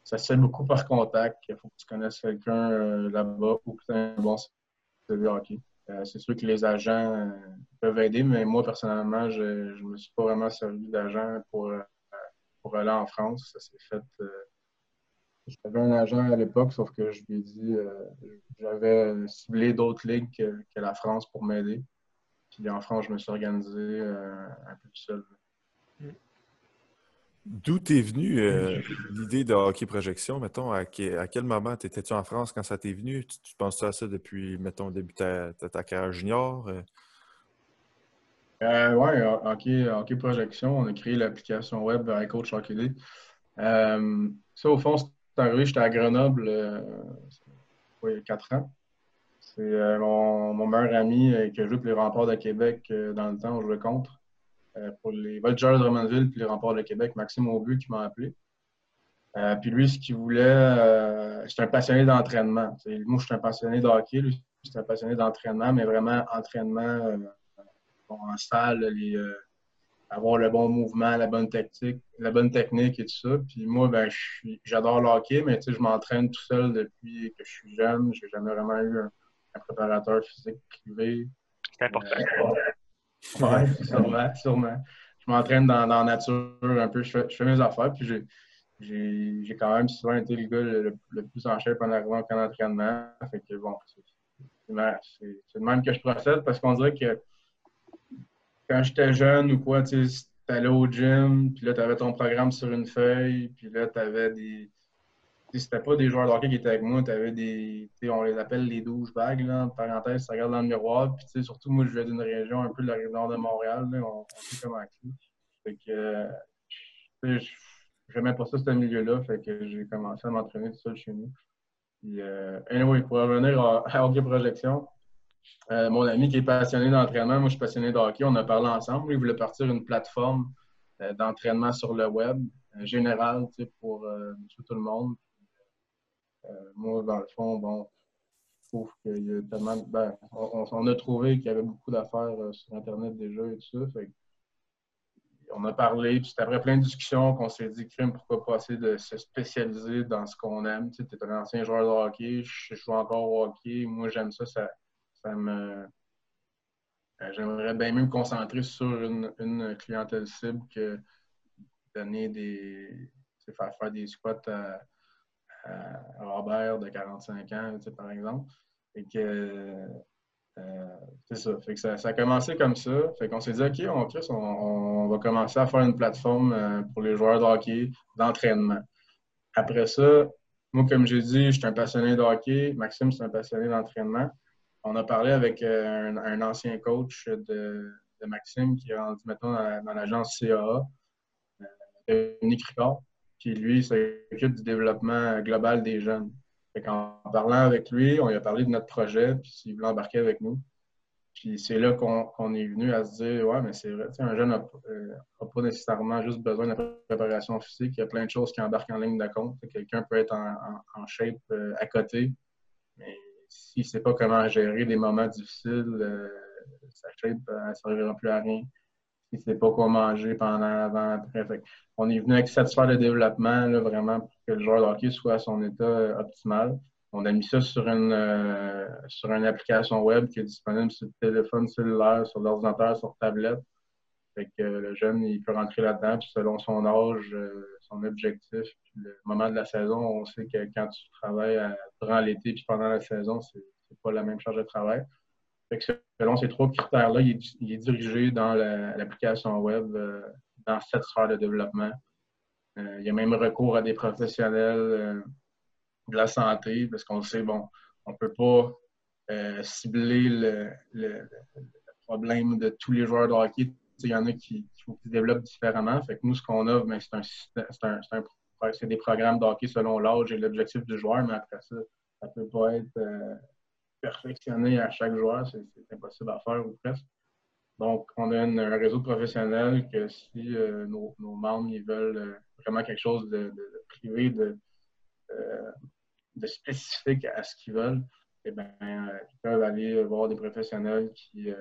Speaker 3: Ça se fait beaucoup par contact. Il faut que tu connaisses quelqu'un euh, là-bas ou que tu un bon CV hockey. Euh, c'est sûr que les agents euh, peuvent aider, mais moi, personnellement, je ne me suis pas vraiment servi d'agent pour, pour aller en France. Ça s'est fait j'avais un agent à l'époque, sauf que je lui ai dit, euh, j'avais ciblé d'autres ligues que, la France pour m'aider. Puis en France, je me suis organisé euh, un peu tout seul.
Speaker 4: D'où t'es venu euh, l'idée de hockey projection? Mettons, à, quel moment étais-tu en France quand ça t'est venu? Tu, penses à ça depuis, mettons, le début de ta, carrière junior?
Speaker 3: Euh, oui, hockey, hockey Projection, on a créé l'application web iCoach Hockey euh, ça, au fond, arrivé, j'étais à Grenoble euh, il y a quatre ans. C'est euh, mon, meilleur ami qui a joué pour les remparts de Québec dans le temps, on jouait contre. pour les Voltigeurs de Drummondville puis les remparts de Québec, Maxime Aubu qui m'a appelé. puis lui, ce qu'il voulait, c'est un passionné d'entraînement. Moi, je suis un passionné de hockey, lui, c'est un passionné d'entraînement, mais vraiment entraînement en salle, euh, avoir le bon mouvement, la bonne technique, la bonne technique et tout ça. Puis moi, ben, j'adore le hockey, mais je m'entraîne tout seul depuis que je suis jeune. J'ai jamais vraiment eu un, préparateur physique privé.
Speaker 2: C'est important.
Speaker 3: Euh, oui, sûrement, sûrement. Je m'entraîne dans, la nature un peu, je fais, mes affaires, puis j'ai quand même souvent été le gars le, plus en shape en arrivant qu'en entraînement. Fait que bon, c'est de même que je procède parce qu'on dirait que quand j'étais jeune ou quoi, tu allais au gym, puis là, tu avais ton programme sur une feuille, puis là, tu avais des. C'était pas des joueurs de qui étaient avec moi, tu avais des. On les appelle les douchebags, là, en parenthèse, ça regarde dans le miroir. Puis, surtout, moi, je viens d'une région un peu de la nord de Montréal, là, on, sait comment. Fait que. J'aimais pas ça, ce milieu-là, fait que j'ai commencé à m'entraîner tout seul chez nous. Puis, euh, anyway, pour revenir à, à Hockey Projection, euh, mon ami qui est passionné d'entraînement, moi je suis passionné de hockey, on a parlé ensemble. Il voulait partir une plateforme euh, d'entraînement sur le web, euh, général, pour tout le monde. moi, dans le fond, bon, je trouve qu'il y a tellement. Ben, on, a trouvé qu'il y avait beaucoup d'affaires sur Internet déjà et tout ça. on a parlé, puis après plein de discussions qu'on s'est dit, crime, pourquoi pas essayer de se spécialiser dans ce qu'on aime. Tu es un ancien joueur de hockey, je joue encore au hockey, moi j'aime ça, ça euh, j'aimerais bien mieux me concentrer sur une, clientèle cible que donner des. faire faire des squats à, Robert de 45 ans, par exemple. Et que. Euh, c'est ça. Fait que ça. a commencé comme ça. Fait qu'on s'est dit, OK, on, on, va commencer à faire une plateforme euh, pour les joueurs de hockey d'entraînement. Après ça, moi, comme j'ai dit, je suis un passionné de hockey. Maxime, c'est un passionné d'entraînement on a parlé avec euh, un, ancien coach de, Maxime qui est rendu maintenant dans, l'agence CAA, euh, Nick Ricard, qui lui s'occupe du développement global des jeunes. en parlant avec lui, on lui a parlé de notre projet, puis s'il voulait embarquer avec nous. Puis c'est là qu'on est venu à se dire Ouais, mais c'est vrai, un jeune n'a euh, pas nécessairement juste besoin de préparation physique. Il y a plein de choses qui embarquent en ligne de compte. Quelqu'un peut être en, shape à côté, s'il ne sait pas comment gérer des moments difficiles, euh, sa shape ne servira plus à rien. S'il ne sait pas quoi manger pendant, avant, après. on est venu avec satisfaire le développement vraiment pour que le joueur de hockey soit à son état euh, optimal. On a mis ça sur une, euh, sur une application web qui est disponible sur le téléphone cellulaire, sur l'ordinateur, sur tablette. Fait que le jeune, il peut rentrer là-dedans, puis selon son âge, son objectif, puis le moment de la saison, on sait que quand tu travailles durant l'été puis pendant la saison, c'est pas la même charge de travail. Fait que selon ces trois critères-là, il, est dirigé dans l'application web euh, dans cette sphère de développement. Euh, il y a même recours à des professionnels euh, de la santé, parce qu'on sait, bon, on ne peut pas cibler le, problème de tous les joueurs de hockey il y en a qui, se développent différemment. Fait que nous, ce qu'on a, ben, c'est des programmes d'hockey selon l'âge et l'objectif du joueur, mais après ça, ça ne peut pas être euh, perfectionné à chaque joueur. C'est impossible à faire ou presque. Donc, on a un réseau professionnel que si euh, nos, membres ils veulent euh, vraiment quelque chose de, privé, de, spécifique à ce qu'ils veulent, eh bien, ils peuvent aller voir des professionnels qui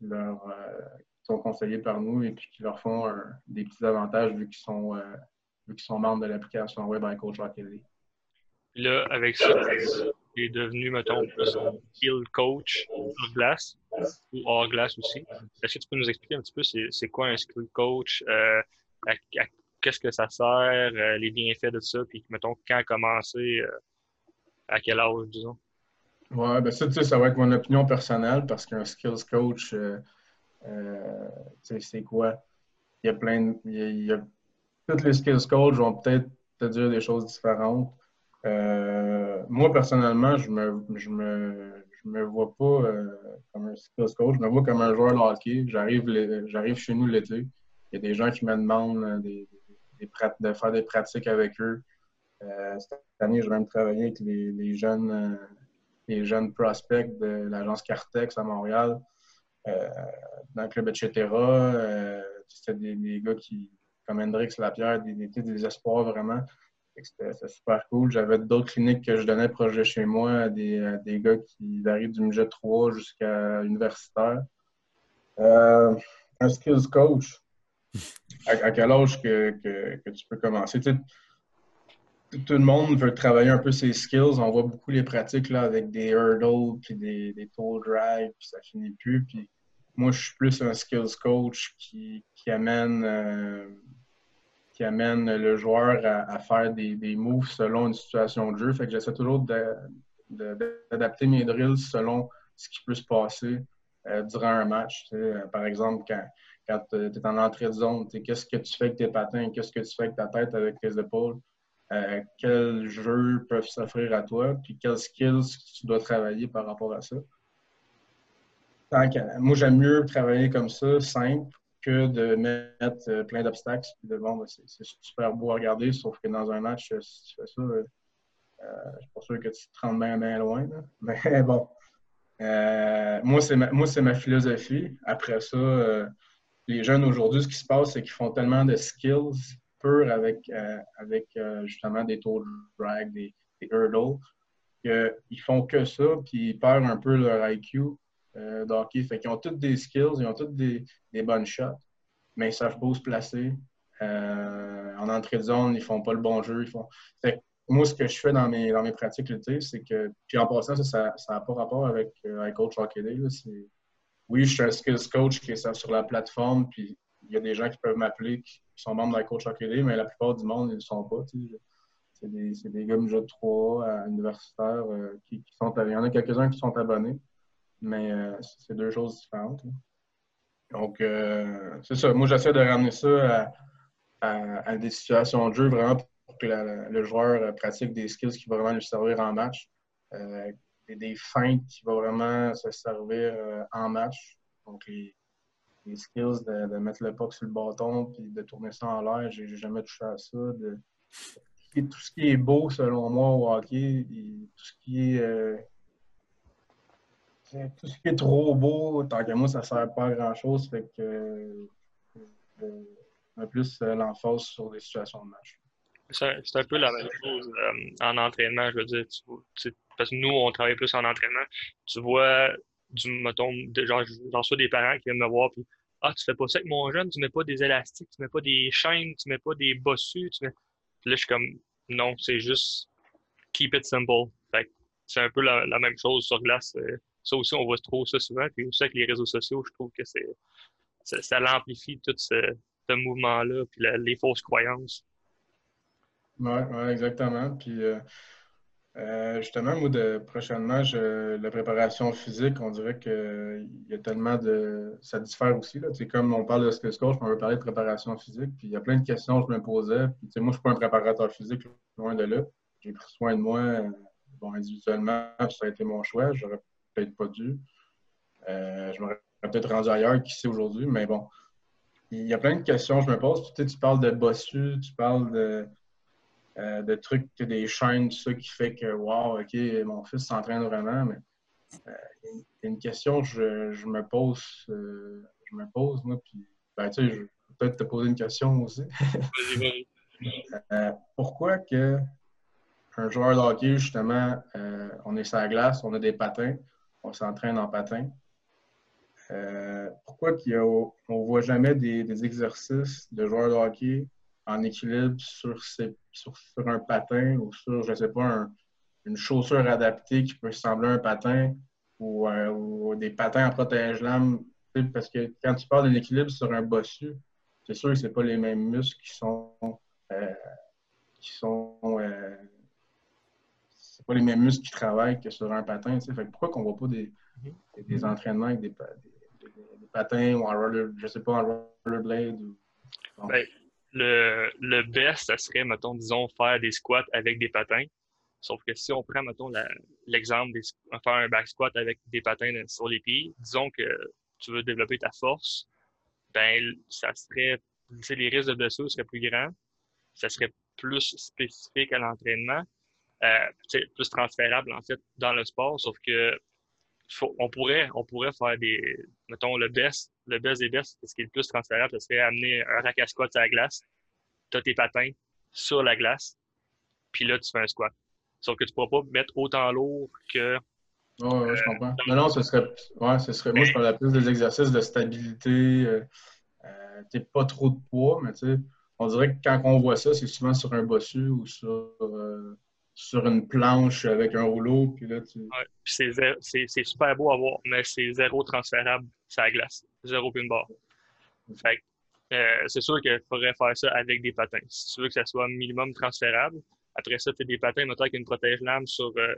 Speaker 3: leur, sont conseillés par nous et puis qui leur font des petits avantages vu qu'ils sont, euh, sont membres de l'application web Hockey
Speaker 2: Puis là, avec ça, tu es devenu, mettons, skill coach hors glace ou hors glace aussi. Est-ce que tu peux nous expliquer un petit peu c'est quoi un skill coach? Euh, qu'est-ce que ça sert, euh, les bienfaits de ça, puis mettons, quand commencer, à quel âge, disons?
Speaker 3: Oui, ben ça, ça va être mon opinion personnelle parce qu'un skills coach, euh, c'est quoi? Il y a plein de, il y a, toutes les skills coach vont peut-être te dire des choses différentes. Euh, moi, personnellement, je me, je me, je me vois pas comme un skills coach, je me vois comme un joueur de hockey. J'arrive chez nous l'été. Il y a des gens qui me demandent des, de faire des pratiques avec eux. cette année, je vais même travailler avec les, jeunes, les jeunes prospects de l'agence Cartex à Montréal, dans le club, etc. C'était des, des, gars qui, comme Hendrix Lapierre, des, des, espoirs vraiment. C'était super cool. J'avais d'autres cliniques que je donnais proche de chez moi à des, des gars qui varient du midget 3 jusqu'à universitaire. Euh, un skills coach, à, quel âge que, que, tu peux commencer? tout le monde veut travailler un peu ses skills. On voit beaucoup les pratiques là, avec des hurdles, puis des, des toe drive, puis ça finit plus. Puis moi, je suis plus un skills coach qui, amène euh, qui amène le joueur à, faire des, moves selon une situation de jeu. Fait que j'essaie toujours d'adapter mes drills selon ce qui peut se passer euh, durant un match. par exemple, quand, quand tu es en entrée de zone, qu'est-ce que tu fais avec tes patins, qu'est-ce que tu fais avec ta tête, avec tes épaules, euh, quels jeux peuvent s'offrir à toi, puis quels skills tu dois travailler par rapport à ça? Moi, j'aime mieux travailler comme ça, simple, que de mettre euh, plein d'obstacles. de bon, c'est super beau à regarder, sauf que dans un match, euh, si tu fais ça, euh, euh je suis pas sûr que tu te rends bien, loin. Mais bon. moi, c'est ma, ma, philosophie. Après ça, les jeunes aujourd'hui, ce qui se passe, c'est qu'ils font tellement de skills purs avec, avec justement des tours de drag, des, des hurdles, qu'ils font que ça, puis ils perdent un peu leur IQ euh, qu'ils ont toutes des skills, ils ont toutes des, bonnes shots, mais ils savent pas se placer. Euh, en entrée de zone, ils font pas le bon jeu. Ils font... moi, ce que je fais dans mes, dans mes pratiques c'est que. Puis en passant, ça n'a pas rapport avec, euh, Coach Hockey Day. Oui, je suis un skills coach qui est sur la plateforme, puis il y a des gens qui peuvent m'appeler qui sont membres de Coach Hockey Day, mais la plupart du monde, ils ne le sont pas. C'est des, des, gars de 3 universitaires qui, qui, sont. Il y en a quelques-uns qui sont abonnés mais euh, c'est deux choses différentes. Donc, euh, c'est ça. Moi, j'essaie de ramener ça à, des situations de jeu vraiment pour que le joueur pratique des skills qui vont vraiment lui servir en match. Euh, des feintes qui vont vraiment se servir en match. Donc, les, skills de, mettre le puck sur le bâton puis de tourner ça en l'air, j'ai jamais touché à ça. tout ce qui est beau, selon moi, au hockey, tout ce qui est tout ce qui est trop beau, tant que moi, ça sert pas à grand-chose. Fait que euh, plus euh, l'emphase sur des situations de match.
Speaker 2: C'est un peu la même chose euh, en entraînement, je veux dire. parce que nous, on travaille plus en entraînement. Tu vois, du, mettons, genre, j'en reçois des parents qui viennent me voir, puis Ah, tu fais pas ça avec mon jeune, tu mets pas des élastiques, tu mets pas des chaînes, tu mets pas des bossus. Tu mets... Puis là, je suis comme Non, c'est juste keep it simple. Fait c'est un peu la, même chose sur glace. Ça aussi, on voit trop ça souvent. Puis aussi avec les réseaux sociaux, je trouve que c'est ça, l'amplifie tout ce, mouvement-là, puis les fausses croyances.
Speaker 3: Oui, exactement. Puis euh, euh, justement, moi, de, prochainement, je, la préparation physique, on dirait qu'il y a tellement de. Ça diffère aussi. Là. Comme on parle de skills coach, on veut parler de préparation physique. Puis il y a plein de questions que je me posais. Puis, moi, je ne suis pas un préparateur physique, loin de là. J'ai pris soin de moi euh, bon, individuellement, puis ça a été mon choix. J'aurais peut-être pas dû. Euh, je m'aurais peut-être rendu ailleurs, qui sait aujourd'hui, mais bon. Il y a plein de questions que je me pose. Tu, tu parles de bossu, tu parles de, euh, de trucs, des chaînes, ça qui fait que, wow, OK, mon fils s'entraîne vraiment, mais euh, il y a une question que je, me pose, je me pose, moi, puis, ben, tu sais, je vais peut-être te poser une question aussi. pourquoi que un joueur de hockey, justement, on est sur la glace, on a des patins, on s'entraîne en patin. Euh, pourquoi on ne voit jamais des, exercices de joueurs de hockey en équilibre sur, un patin ou sur, je ne sais pas, une chaussure adaptée qui peut ressembler à un patin ou, euh, des patins en protège-lames? Parce que quand tu parles d'un équilibre sur un bossu, c'est sûr que ce pas les mêmes muscles qui sont, euh, qui sont pas les mêmes muscles qui travaillent que sur un patin. Fait pourquoi qu'on ne voit pas des, des, entraînements avec des, patins ou en roller, je sais pas, en rollerblade?
Speaker 2: Ben, le, le best, ça serait, mettons, disons, faire des squats avec des patins. Sauf que si on prend, mettons, l'exemple de faire un back squat avec des patins sur les pieds, disons que tu veux développer ta force, ben, ça serait, les risques de blessure seraient plus grands, ça serait plus spécifique à l'entraînement, euh, plus transférable, en fait, dans le sport, sauf que on pourrait, on pourrait faire des, mettons, le best, le best des best, ce qui est le plus transférable, ce serait amener un rack à squat sur la glace, tu as tes patins sur la glace, puis là, tu fais un squat. Sauf que tu ne pourras pas mettre autant lourd que.
Speaker 3: Ouais, je comprends. Non, non, ce serait. Ouais, ce serait. Moi, je parle plus des exercices de stabilité. Euh, euh pas trop de poids, mais tu sais, on dirait que quand on voit ça, c'est souvent sur un bossu ou sur. Sur une planche avec un rouleau. Puis là, tu...
Speaker 2: c'est super beau à voir, mais c'est zéro transférable sur la glace. Zéro pin bar. Fait euh, c'est sûr qu'il faudrait faire ça avec des patins. Si tu veux que ça soit minimum transférable, après ça, tu as des patins, mettons, avec une protège-lame sur euh,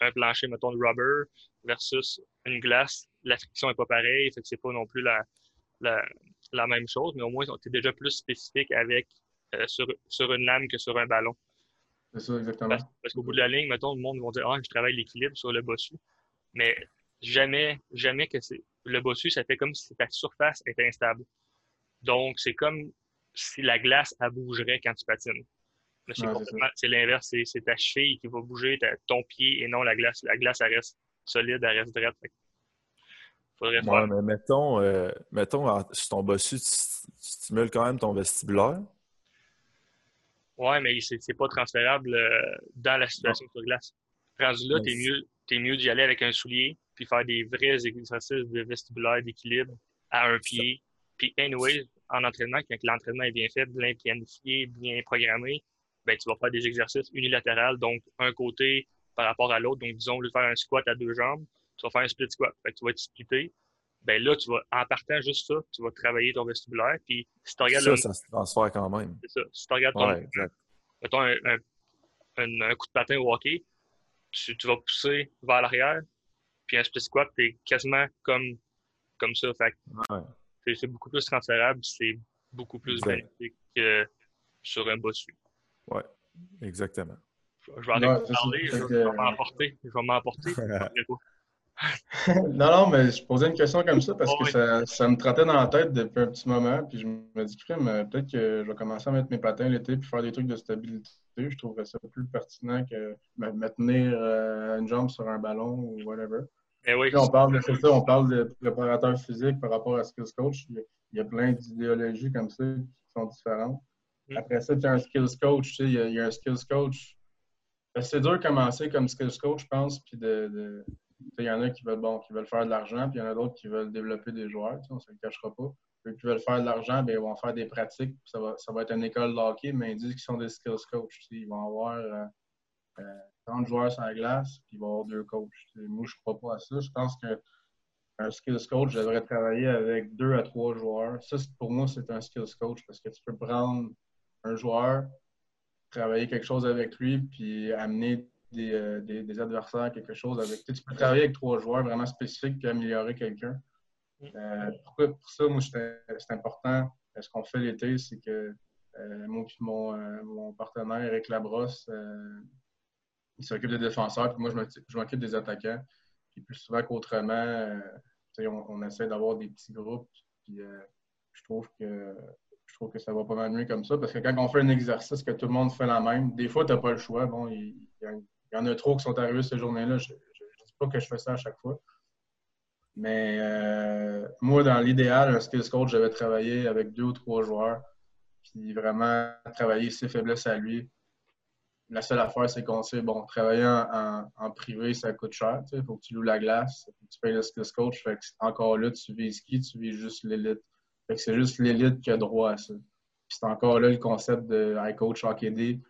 Speaker 2: un plancher, mettons, de rubber versus une glace. La friction n'est pas pareille, fait que c'est pas non plus la, la, la, même chose, mais au moins, tu es déjà plus spécifique avec euh, sur, sur une lame que sur un ballon.
Speaker 3: C'est ça, exactement.
Speaker 2: Parce, qu'au bout de la ligne, mettons, le monde va dire Ah, je travaille l'équilibre sur le bossu. Mais jamais, jamais que c'est. Le bossu, ça fait comme si ta surface était instable. Donc, c'est comme si la glace, elle bougerait quand tu patines. c'est l'inverse. C'est ta cheville qui va bouger, ton pied et non la glace. La glace, elle reste solide, elle reste droite.
Speaker 4: Faudrait ouais, mais mettons, euh, mettons sur ton bossu, tu, tu stimules quand même ton vestibulaire.
Speaker 2: Ouais, mais c'est pas transférable euh, dans la situation sur glace. Rendu là, t'es mieux, es mieux d'y aller avec un soulier, puis faire des vrais exercices de vestibulaire, d'équilibre à un pied. Puis, anyway, en entraînement, quand l'entraînement est bien fait, bien planifié, bien programmé, ben, tu vas faire des exercices unilatéraux, donc un côté par rapport à l'autre. Donc, disons, au faire un squat à deux jambes, tu vas faire un split squat. Fait que tu vas être splitté ben là, tu vas, en partant juste ça, tu vas travailler ton vestibulaire. Puis si tu regardes.
Speaker 4: Ça, ça se transfère quand même.
Speaker 2: C'est ça. Si tu regardes ton. Ouais, mettons un, un, coup de patin au hockey, tu, tu vas pousser vers l'arrière, puis un split squat, t'es quasiment comme, comme ça. Fait ouais. c'est beaucoup plus transférable, c'est beaucoup plus bénéfique que sur un bossu.
Speaker 4: Oui, exactement.
Speaker 2: Je, vais aller parler, je vais m'emporter. Je vais m'emporter.
Speaker 3: non, non, mais je posais une question comme ça parce que ça, ça, me trottait dans la tête depuis un petit moment. Puis je me dis, peut-être que je vais commencer à mettre mes patins l'été puis faire des trucs de stabilité. Je trouverais ça plus pertinent que me tenir euh, une jambe sur un ballon ou whatever.
Speaker 2: Eh oui.
Speaker 3: on parle de ça, on parle de préparateur physique par rapport à skills coach. Il y a plein d'idéologies comme ça qui sont différentes. Mm. Après ça, tu as un skills coach. Tu sais, il, y a, un skills coach. C'est dur de commencer comme skills coach, je pense, puis de il y en a qui veulent, bon, qui veulent faire de l'argent, puis il y en a d'autres qui veulent développer des joueurs. On ne se le cachera pas. Ceux qui veulent faire de l'argent, ben, ils vont faire des pratiques. Ça va, ça va être une école de hockey, mais ils disent qu'ils sont des skills coach. Ils vont avoir euh, 30 euh, joueurs sur la glace, puis ils vont avoir deux coachs. moi, je ne crois pas à ça. Je pense qu'un skills coach devrait travailler avec deux à trois joueurs. Ça, pour moi, c'est un skills coach parce que tu peux prendre un joueur, travailler quelque chose avec lui, puis amener euh, des, des, adversaires, quelque chose avec. Tu, peux travailler avec trois joueurs vraiment spécifiques puis améliorer quelqu'un. Euh, pourquoi, pour ça, moi, c'est important. Ce qu'on fait l'été, c'est que euh, moi et mon, mon, partenaire, Eric Labrosse, il s'occupe des défenseurs, puis moi, je m'occupe des attaquants. Puis plus souvent qu'autrement, on, on, essaie d'avoir des petits groupes. Puis je trouve que je trouve que ça va pas mal mieux comme ça. Parce que quand on fait un exercice que tout le monde fait la même, des fois, tu n'as pas le choix. Bon, il, y a, il y en a trop qui sont arrivés cette journée-là. Je ne dis pas que je fais ça à chaque fois. Mais euh, moi, dans l'idéal, un skills coach, j'avais travaillé avec deux ou trois joueurs, puis vraiment travailler ses faiblesses à lui. La seule affaire, c'est qu'on sait, bon, travailler en, privé, ça coûte cher. Il faut que tu loues la glace, tu payes le skills coach. Fait que encore là, tu vises qui? Tu vises juste l'élite. Fait que c'est juste l'élite qui a droit à ça. c'est encore là le concept de iCoach HKD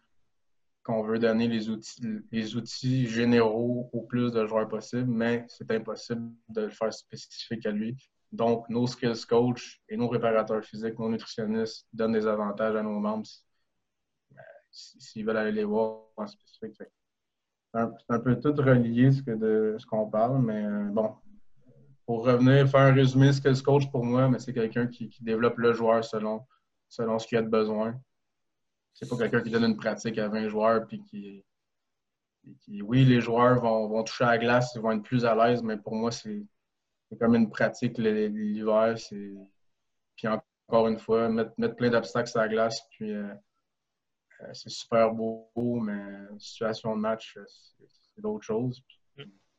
Speaker 3: qu'on veut donner les outils, les outils généraux au plus de joueurs possible, mais c'est impossible de le faire spécifique à lui. Donc, nos skills coach et nos préparateurs physiques, nos nutritionnistes donnent des avantages à nos membres s'ils veulent aller les voir en spécifique. C'est un, peu tout relié ce de ce qu'on parle, mais euh, bon. Pour revenir, faire un résumé, skills coach pour moi, mais c'est quelqu'un qui, qui, développe le joueur selon, selon ce qu'il a de besoin. C'est pas quelqu'un qui donne une pratique à 20 joueurs puis qui, oui, les joueurs vont, toucher à la glace, ils vont être plus à l'aise, mais pour moi, c'est comme une pratique l'hiver. Puis encore une fois, mettre, plein d'obstacles à la glace, puis euh, euh, c'est super beau, mais situation de match, c'est d'autres choses.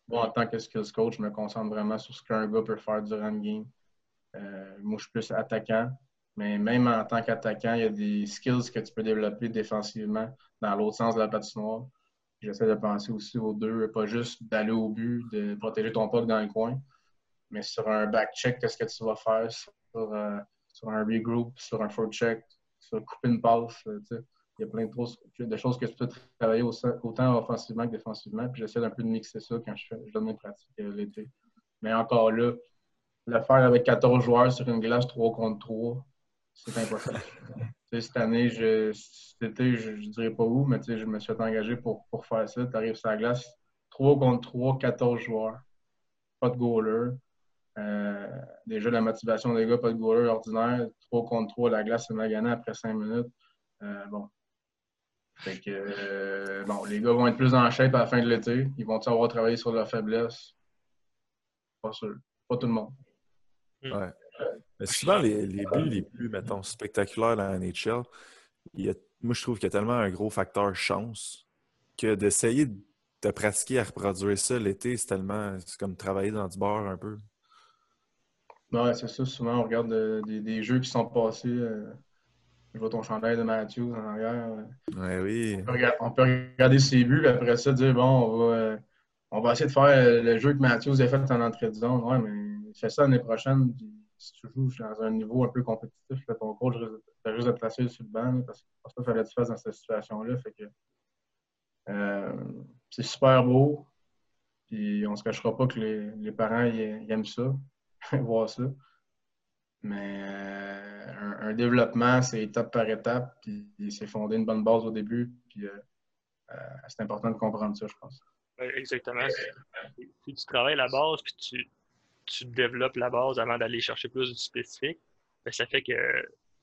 Speaker 3: moi, en tant que skills coach, je me concentre vraiment sur ce qu'un gars peut faire durant le game. Euh, moi, je suis plus attaquant, mais même en tant qu'attaquant, il y a des skills que tu peux développer défensivement dans l'autre sens de la patinoire. J'essaie de penser aussi aux deux, pas juste d'aller au but, de protéger ton puck dans le coin, mais sur un back-check, qu'est-ce que tu vas faire sur, euh, un regroup, sur un forecheck, sur couper une passe. Euh, il y a plein de, choses que tu peux travailler autant offensivement que défensivement. Puis j'essaie un peu de mixer ça quand je, fais, je donne mes pratiques euh, l'été. Mais encore là, le faire avec 14 joueurs sur une glace 3 contre 3, c'est impossible. cette année, je, cet été, je ne dirais pas où, mais je me suis engagé pour, faire ça. Tu arrives sur la glace, 3 contre 3, 14 joueurs. Pas de goaler. Euh, déjà, la motivation des gars, pas de goaler ordinaire. 3 contre 3, la glace est maganée après 5 minutes. Euh, bon. Fait que, euh, bon, les gars vont être plus en shape à la fin de l'été. Ils vont avoir travaillé sur leur faiblesse? Pas sûr. Pas tout le monde.
Speaker 4: Ouais. Mais souvent, les, les, buts les plus, mettons, spectaculaires dans la NHL, moi, je trouve qu'il y a tellement un gros facteur chance que d'essayer de pratiquer à reproduire ça l'été, c'est tellement. C'est comme travailler dans du bar un peu.
Speaker 3: Ouais, c'est ça. Souvent, on regarde des, jeux qui sont passés. Euh, je vois ton chandail de Matthews en arrière.
Speaker 4: Ouais, oui.
Speaker 3: On peut, regarder, ses buts, après ça, dire bon, on va, euh, on va essayer de faire le jeu que Matthews a fait en entrée de zone. Ouais, mais fais ça l'année prochaine si tu joues dans un niveau un peu compétitif, ton coach juste à te placer sur le banc parce que ça, il fallait que tu fasses dans cette situation-là. Fait que euh, c'est super beau. Puis on se cachera pas que les, parents ils, aiment ça, voir ça. Mais euh, un, développement, c'est étape par étape, puis c'est fondé une bonne base au début. Puis euh, c'est important de comprendre ça, je pense.
Speaker 2: exactement. Si tu travailles la base, puis tu, tu développes la base avant d'aller chercher plus du spécifique, ben, ça fait que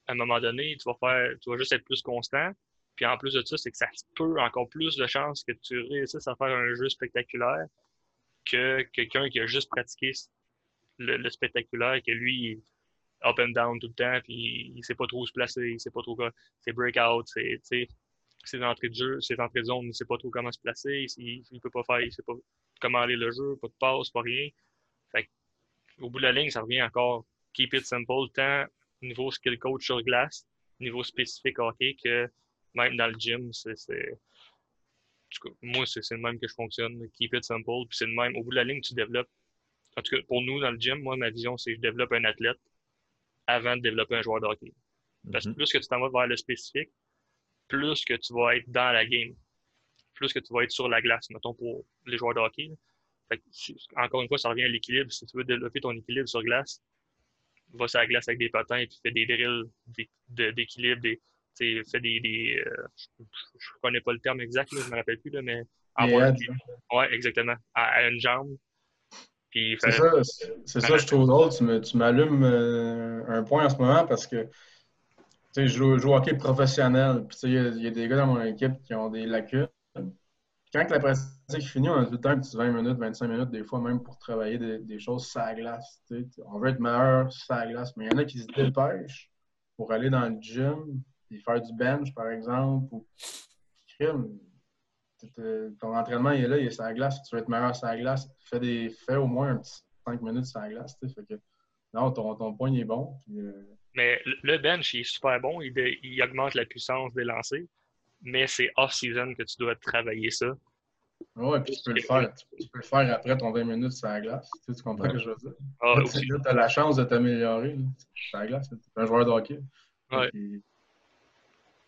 Speaker 2: à un moment donné, tu vas faire, tu vas juste être plus constant. Puis en plus de ça, c'est que ça peut encore plus de chances que tu réussisses à faire un jeu spectaculaire que quelqu'un qui a juste pratiqué le, spectaculaire, que lui, up and down tout le temps, puis il sait pas trop où se placer, il sait pas trop quoi, ses breakouts, ses, ses entrées de jeu, ses entrées de zone, il sait pas trop comment se placer, il, il peut pas faire, il sait pas comment aller le jeu, pas de passe, pas rien. Au bout de la ligne, ça revient encore keep it simple, tant niveau skill coach sur glace, niveau spécifique hockey, que même dans le gym, c'est. Moi, c'est le même que je fonctionne. Keep it simple. Puis c'est le même. Au bout de la ligne, tu développes. En tout cas, pour nous, dans le gym, moi, ma vision, c'est que je développe un athlète avant de développer un joueur de hockey. Parce que mm-hmm. plus que tu t'en vas vers le spécifique, plus que tu vas être dans la game. Plus que tu vas être sur la glace, mettons, pour les joueurs de hockey encore une fois, ça revient à l'équilibre. Si tu veux développer ton équilibre sur glace, va sur la glace avec des patins et puis fais des drills d'équilibre, des, fais des. des euh, je ne connais pas le terme exact, je ne me rappelle plus, là, mais
Speaker 3: avoir
Speaker 2: Oui, exactement. À, une jambe.
Speaker 3: C'est ça, c'est ça, je trouve drôle. Tu m'allumes euh, un point en ce moment parce que je joue, je joue hockey professionnel. Il y, y, a des gars dans mon équipe qui ont des lacunes quand la pratique finit, on a tout le temps 20 minutes, 25 minutes, des fois même pour travailler des, choses sur la glace. On veut être meilleur sur la glace, mais il y en a qui se dépêchent pour aller dans le gym et faire du bench, par exemple, ou ton entraînement il est là, il est sur la glace, tu veux être meilleur sur la glace, fais, des, fais au moins un petit 5 minutes sur la glace. Fait que, non, ton, ton est bon. Euh,
Speaker 2: mais le bench, il est super bon, il, il augmente la puissance des lancers mais c'est off-season que tu dois travailler ça.
Speaker 3: Oui, puis tu peux, le faire, tu peux le faire après ton 20 minutes sur la glace. Tu, comprends ce que je veux dire? Ah, tu as la chance de t'améliorer sur la glace. Tu es un joueur de hockey.
Speaker 2: Ouais.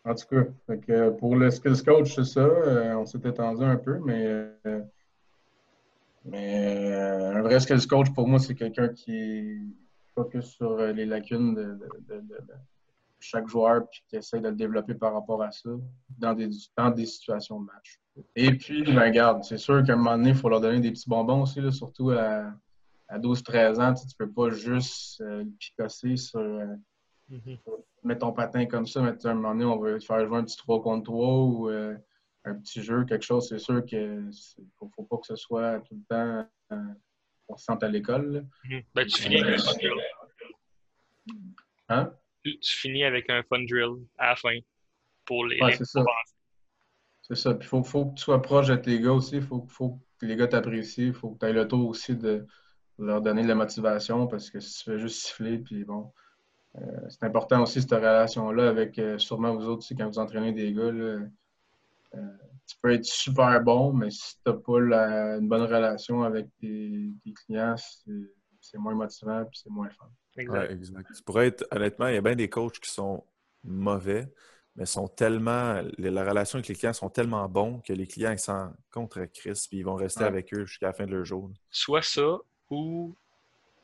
Speaker 3: en tout cas, pour le skills coach, c'est ça. Euh, on s'est étendu un peu, mais, euh, mais euh, un vrai skills coach, pour moi, c'est quelqu'un qui focus sur les lacunes de chaque joueur puis qui essaie de le développer par rapport à ça dans des, dans des situations de match. Et puis, ben, regarde, c'est sûr qu'à un moment donné, il faut leur donner des petits bonbons aussi, là, surtout à, à 12-13 ans. Tu ne peux pas juste euh, picosser sur, euh, mm-hmm. mettre ton patin comme ça, mais à un moment donné, on veut faire jouer un petit 3 contre 3 ou euh, un petit jeu, quelque chose, c'est sûr qu'il ne faut, pas que ce soit tout le temps euh, on se sente à l'école.
Speaker 2: Mhm. Ben, tu finis avec un fun drill.
Speaker 3: Hein?
Speaker 2: Tu, finis avec un fun drill à la fin pour les,
Speaker 3: ouais, c'est ça. C'est ça. Puis il faut, faut, que tu sois proche de tes gars aussi. Il faut, faut, que les gars t'apprécient. Il faut que tu aies le tour aussi de leur donner de la motivation parce que si tu fais juste siffler, puis bon. Euh, c'est important aussi cette relation-là avec euh, sûrement vous autres aussi quand vous entraînez des gars. Là, euh, tu peux être super bon, mais si tu n'as pas une bonne relation avec tes, clients, c'est moins motivant et c'est moins fun.
Speaker 4: Exact. Tu pourrais être, honnêtement, il y a bien des coachs qui sont mauvais, mais sont tellement, la relation avec les clients sont tellement bons que les clients ils s'en contre Chris puis ils vont rester avec eux jusqu'à la fin de leur jour.
Speaker 2: Soit ça, ou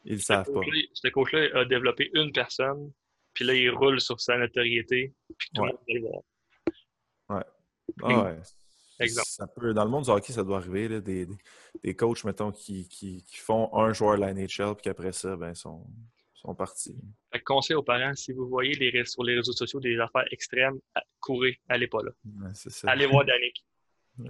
Speaker 4: ils ne savent pas.
Speaker 2: Ce coach-là a développé une personne, puis là, il roule sur sa notoriété, puis tout le monde va le voir.
Speaker 4: Ouais. Ah ouais. Exemple. dans le monde du hockey, ça doit arriver. Là, des, des, coachs, mettons, qui, qui, font un joueur de la NHL, puis qu'après ça, ben, sont, sont partis.
Speaker 2: Fait conseil aux parents, si vous voyez les, sur les réseaux sociaux des affaires extrêmes, courez, allez pas là. Allez voir Danick.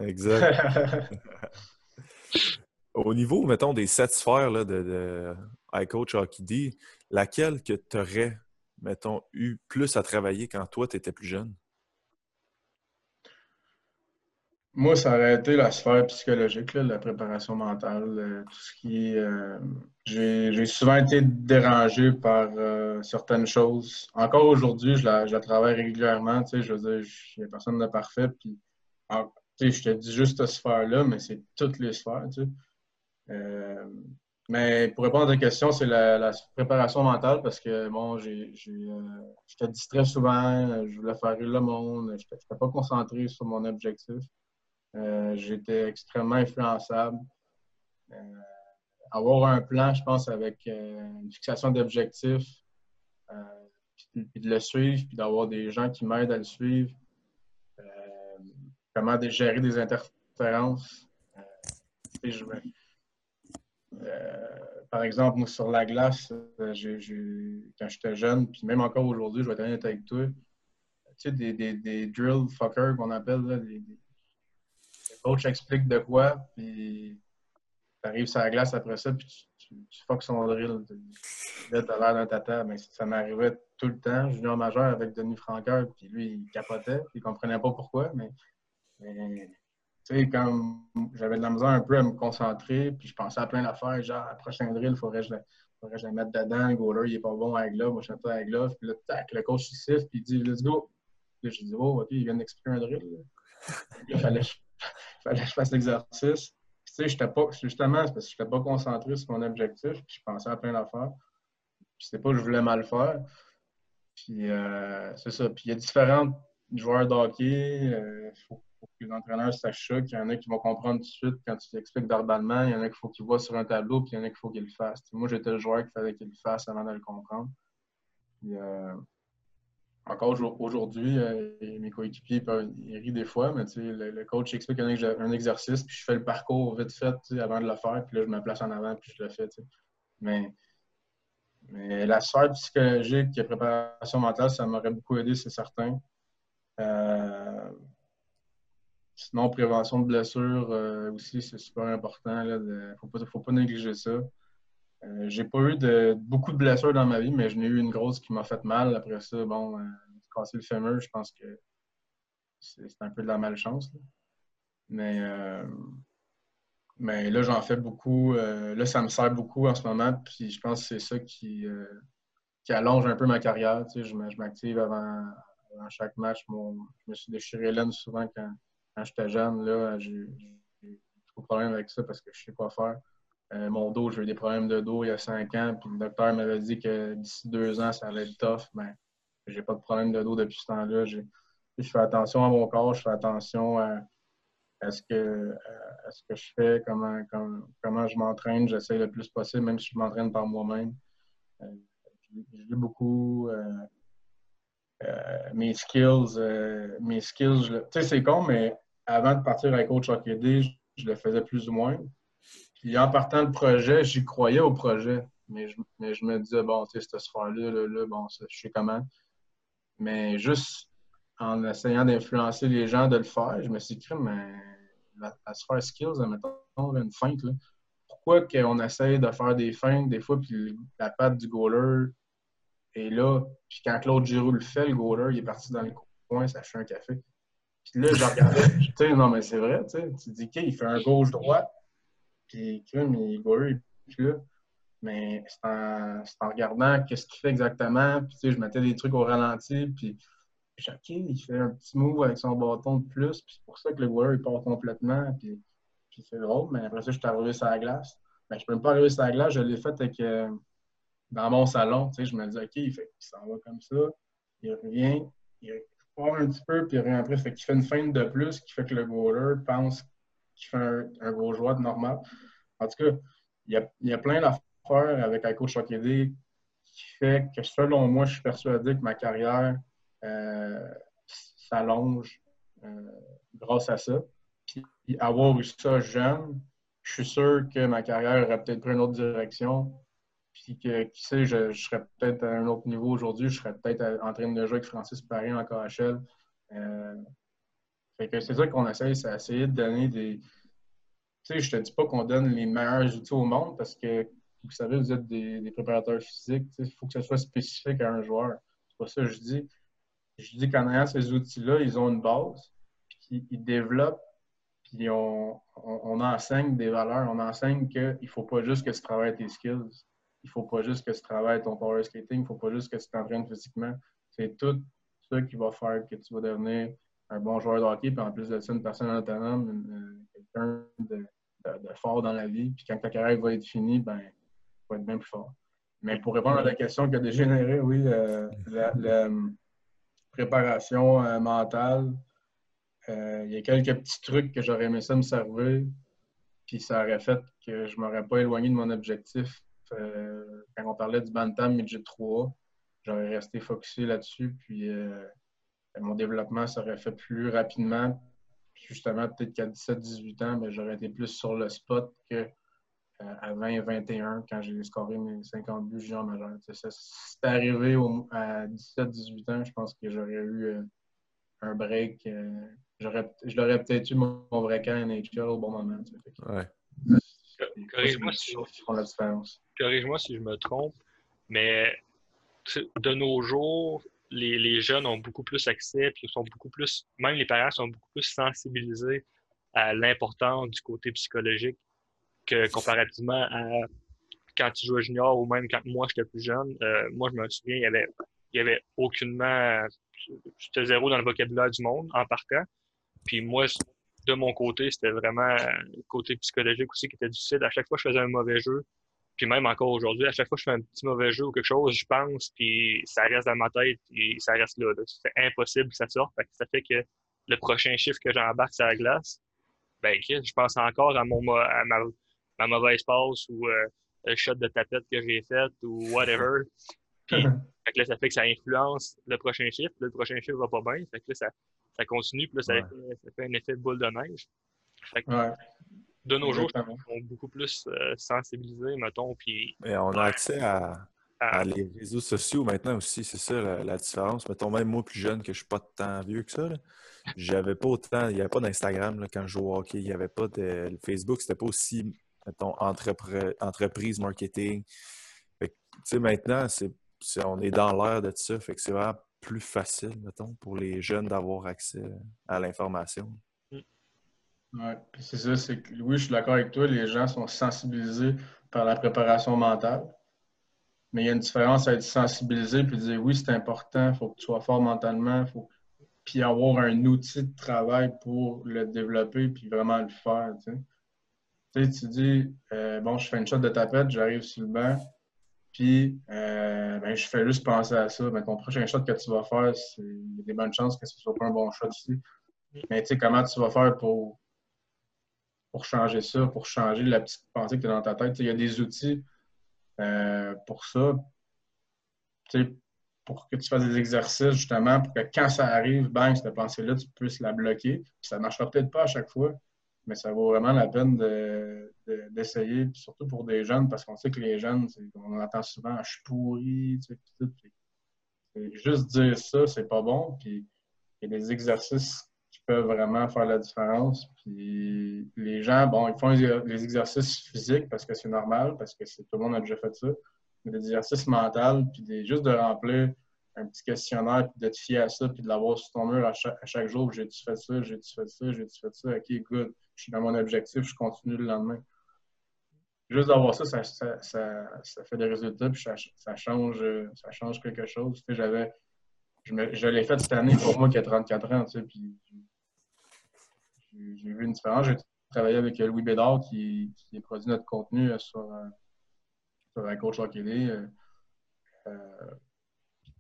Speaker 4: Exact. Au niveau, mettons, des sept sphères là, de, de iCoach Hockey D, laquelle que tu aurais, mettons, eu plus à travailler quand toi, tu étais plus jeune?
Speaker 3: Moi, ça aurait été la sphère psychologique, la préparation mentale, euh, tout ce qui euh, j'ai souvent été dérangé par euh, certaines choses. Encore aujourd'hui, je la, travaille régulièrement. Tu sais, je veux dire, il n'y a personne de parfait. Puis, tu sais, je te dis juste cette sphère-là, mais c'est toutes les sphères. Mais pour répondre à ta question, c'est la, préparation mentale parce que, bon, j'étais distrait souvent, je voulais faire rire le monde, je n'étais pas concentré sur mon objectif. Euh, j'étais extrêmement influençable. Euh, avoir un plan, je pense, avec euh, une fixation d'objectifs, puis, de le suivre, puis d'avoir des gens qui m'aident à le suivre. comment gérer des interférences. par exemple, sur la glace, quand j'étais jeune, puis même encore aujourd'hui, je vais être avec toi, tu sais, des, des, drill fuckers qu'on appelle, là, des, coach explique de quoi, puis tu arrives sur la glace après ça, puis tu, tu, son drill. Là, t'as l'air d'un tata, mais ça m'arrivait tout le temps, junior majeur avec Denis Franqueur, puis lui, il capotait, puis il comprenait pas pourquoi, mais, tu sais, quand j'avais de la misère un peu à me concentrer, puis je pensais à plein d'affaires, genre, la prochaine drill, il faudrait que je faudrait que je la mette dedans, le goaler, il est pas bon avec glove, moi je suis pas avec glove, puis là, tac, le coach il siffle, puis il dit, let's go. Puis là, je dis, oh, ok, il vient d'expliquer un drill. il fallait, fallait que je fasse l'exercice. Tu sais, j'étais pas, justement, parce que je pas concentré sur mon objectif, puis je pensais à plein d'affaires. Puis c'est pas je voulais mal faire. Puis euh, c'est ça. Puis il y a différents joueurs de hockey. Il euh, faut, que les entraîneurs sachent ça, qu'il y en a qui vont comprendre tout de suite quand tu t'expliques verbalement. Il y en a qu'il faut qu'ils voient sur un tableau, puis il y en a qu'il faut qu'ils le fassent. moi, j'étais le joueur qu'il fallait qu'il le fasse avant de le comprendre. Euh, encore aujourd'hui, euh, mes coéquipiers ils rient des fois, mais le, le, coach explique un, un, exercice, puis je fais le parcours vite fait avant de le faire, puis là, je me place en avant, puis je le fais. Mais, la sphère psychologique et préparation mentale, ça m'aurait beaucoup aidé, c'est certain. Euh, sinon, prévention de blessures euh, aussi, c'est super important. Il ne faut pas négliger ça. Euh, j'ai pas eu de, beaucoup de blessures dans ma vie, mais j'en ai eu une grosse qui m'a fait mal. Après ça, bon, euh, casser le fémur, je pense que c'est un peu de la malchance. Mais, euh, mais là, j'en fais beaucoup. Euh, là, ça me sert beaucoup en ce moment. Puis je pense que c'est ça qui, qui allonge un peu ma carrière. Tu sais, je m'active avant, chaque match. Je me suis déchiré l'aine souvent quand, quand j'étais jeune. Là, j'ai trop de problèmes avec ça parce que je sais quoi faire. Euh, mon dos, j'ai eu des problèmes de dos il y a cinq ans, puis le docteur m'avait dit que d'ici deux ans, ça allait être tough. Mais ben, j'ai pas de problème de dos depuis ce temps-là. Je fais attention à mon corps, je fais attention à, ce, que, ce que je fais, comment, comment, je m'entraîne. J'essaie le plus possible, même si je m'entraîne par moi-même. Euh, je lis beaucoup. Euh, mes skills, mes skills, tu sais, c'est con, mais avant de partir avec Coach Hockey je le faisais plus ou moins. Puis en partant le projet, j'y croyais au projet. Mais je, me disais, bon, tu sais, cette sphère-là, là, bon, je sais comment. Mais juste en essayant d'influencer les gens de le faire. Je me suis dit, mais à, se faire skills, mettons, une feinte, pourquoi qu'on essaye de faire des feintes des fois, puis la patte du goaler est là, puis quand Claude Giroux le fait, le goaler, il est parti dans le coin, ça fait un café. Puis là, je regardais, tu sais, non, mais c'est vrai, tu sais, tu dis, OK, il fait un gauche-droite, puis le goaler, il est plus là. Mais c'est en, en, regardant qu'est-ce qu'il fait exactement, puis tu sais, je mettais des trucs au ralenti, puis OK, il fait un petit move avec son bâton de plus, puis c'est pour ça que le goaler, il part complètement, puis c'est drôle, mais après ça, je suis arrivé sur la glace. Ben, je peux même pas arriver sur la glace, je l'ai fait avec, euh, dans mon salon. Tu sais, je me dis, OK, il, fait, il s'en va comme ça, il revient, il part un petit peu, puis après, fait qu'il fait une feinte de plus qui fait que le goaler pense qu'il fait un, gros de normal. En tout cas, il y a, plein d'affaires avec un coach qui fait que, selon moi, je suis persuadé que ma carrière euh, s'allonge euh, grâce à ça. Puis avoir eu ça jeune, je suis sûr que ma carrière aurait peut-être pris une autre direction. Puis que, qui sait, je, serais peut-être à un autre niveau aujourd'hui. Je serais peut-être en train de jouer avec Francis Paris en KHL. Euh, fait que c'est ça qu'on essaye, c'est essayer de donner des. Tu sais, je te dis pas qu'on donne les meilleurs outils au monde parce que, vous savez, vous êtes des, préparateurs physiques. Il faut que ce soit spécifique à un joueur. C'est pas ça que je dis. Je dis qu'en ayant ces outils-là, ils ont une base, puis ils développent puis on, enseigne des valeurs. On enseigne qu'il ne faut pas juste que tu travailles tes skills. Il ne faut pas juste que tu travailles ton power skating. Il ne faut pas juste que tu t'entraînes physiquement. C'est tout ça qui va faire que tu vas devenir un bon joueur de hockey. Puis en plus de ça, une personne autonome, quelqu'un de, fort dans la vie. Puis quand ta carrière va être finie, ben, vas être bien plus fort. Mais pour répondre à la question qui a dégénéré, oui, euh, la, euh, préparation euh, mentale, il y a quelques petits trucs que j'aurais aimé ça me servir, puis ça aurait fait que je ne m'aurais pas éloigné de mon objectif. Quand on parlait du Bantam Midget 3, j'aurais resté focusé là-dessus, puis mon développement serait fait plus rapidement. justement, peut-être qu'à 17-18 ans, ben, j'aurais été plus sur le spot que à 20-21 quand j'ai scoré mes 50 buts junior majeur. C'est arrivé à 17-18 ans, je pense que j'aurais eu un break je l'aurais peut-être eu mon, vrai camp NHL au bon moment.
Speaker 4: Ouais.
Speaker 2: Corrige-moi si, si, je me trompe, mais de nos jours, les, jeunes ont beaucoup plus accès, puis sont beaucoup plus, même les parents sont beaucoup plus sensibilisés à l'importance du côté psychologique que comparativement à quand tu jouais junior ou même quand moi j'étais plus jeune. Euh, moi, je me souviens, il y avait, avait aucunement, j'étais zéro dans le vocabulaire du monde en partant. Puis moi, de mon côté, c'était vraiment le côté psychologique aussi qui était difficile. À chaque fois que je faisais un mauvais jeu, puis même encore aujourd'hui, à chaque fois que je fais un petit mauvais jeu ou quelque chose, je pense, puis ça reste dans ma tête, et ça reste là. C'est impossible que ça sorte. ça fait que le prochain chiffre que j'embarque sur la glace, ben, je pense encore à, mon, à ma, mauvaise passe ou euh, le shot de tapette que j'ai fait ou whatever. Puis, là, ça fait que ça influence le prochain chiffre. le prochain chiffre va pas bien. Fait que là, ça, ça continue, puis là, ça, fait, un effet de boule de neige. De nos jours, on est beaucoup plus euh, sensibilisés, mettons. Puis,
Speaker 4: on a accès à, les réseaux sociaux maintenant aussi, c'est ça la, différence. Mettons, même moi plus jeune, que je suis pas tant vieux que ça, j'avais pas autant, il n'y avait pas d'Instagram quand je jouais au hockey, il n'y avait pas de le Facebook, c'était pas aussi, mettons, entreprise marketing. Tu sais, maintenant, c'est, on est dans l'air de ça, fait que c'est vraiment plus facile, mettons, pour les jeunes d'avoir accès à l'information.
Speaker 3: Oui, c'est ça, c'est que oui, je suis d'accord avec toi, les gens sont sensibilisés par la préparation mentale. Mais il y a une différence à être sensibilisé et dire oui, c'est important, il faut que tu sois fort mentalement, faut... puis avoir un outil de travail pour le développer puis vraiment le faire. Tu, sais. tu, dis euh, bon, je fais une shot de tapette, j'arrive sur le banc, puis, euh, ben, je fais juste penser à ça. Ben, ton prochain shot que tu vas faire, il y a des bonnes chances que ce soit pas un bon shot ici. Mais tu sais, comment tu vas faire pour, pour changer ça, pour changer la petite pensée que tu as dans ta tête? Il y a des outils euh, pour ça. Pour que tu fasses des exercices, justement, pour que quand ça arrive, bang, cette pensée-là, tu puisses la bloquer. Ça ne marchera peut-être pas à chaque fois, mais ça vaut vraiment la peine d'essayer, surtout pour des jeunes, parce qu'on sait que les jeunes, on entend souvent je suis pourri, juste dire ça, c'est pas bon. Puis il y a des exercices peuvent vraiment faire la différence. Puis les gens, bon, ils font les exercices physiques parce que c'est normal, parce que tout le monde a déjà fait ça. Des exercices mentaux, puis juste de remplir un petit questionnaire, puis de fier à ça, puis de l'avoir sur ton mur à chaque, jour. J'ai-tu fait ça, j'ai-tu fait ça, j'ai-tu fait ça? OK, good. Je suis dans mon objectif, je continue le lendemain. Juste d'avoir ça ça, fait des résultats, puis ça, change, ça change quelque chose. J'avais, je, l'ai fait cette année pour moi qui a 34 ans, tu sais, puis j'ai vu une différence. J'ai travaillé avec Louis Bédard qui, qui produit notre contenu sur, sur la coach hockey. Euh,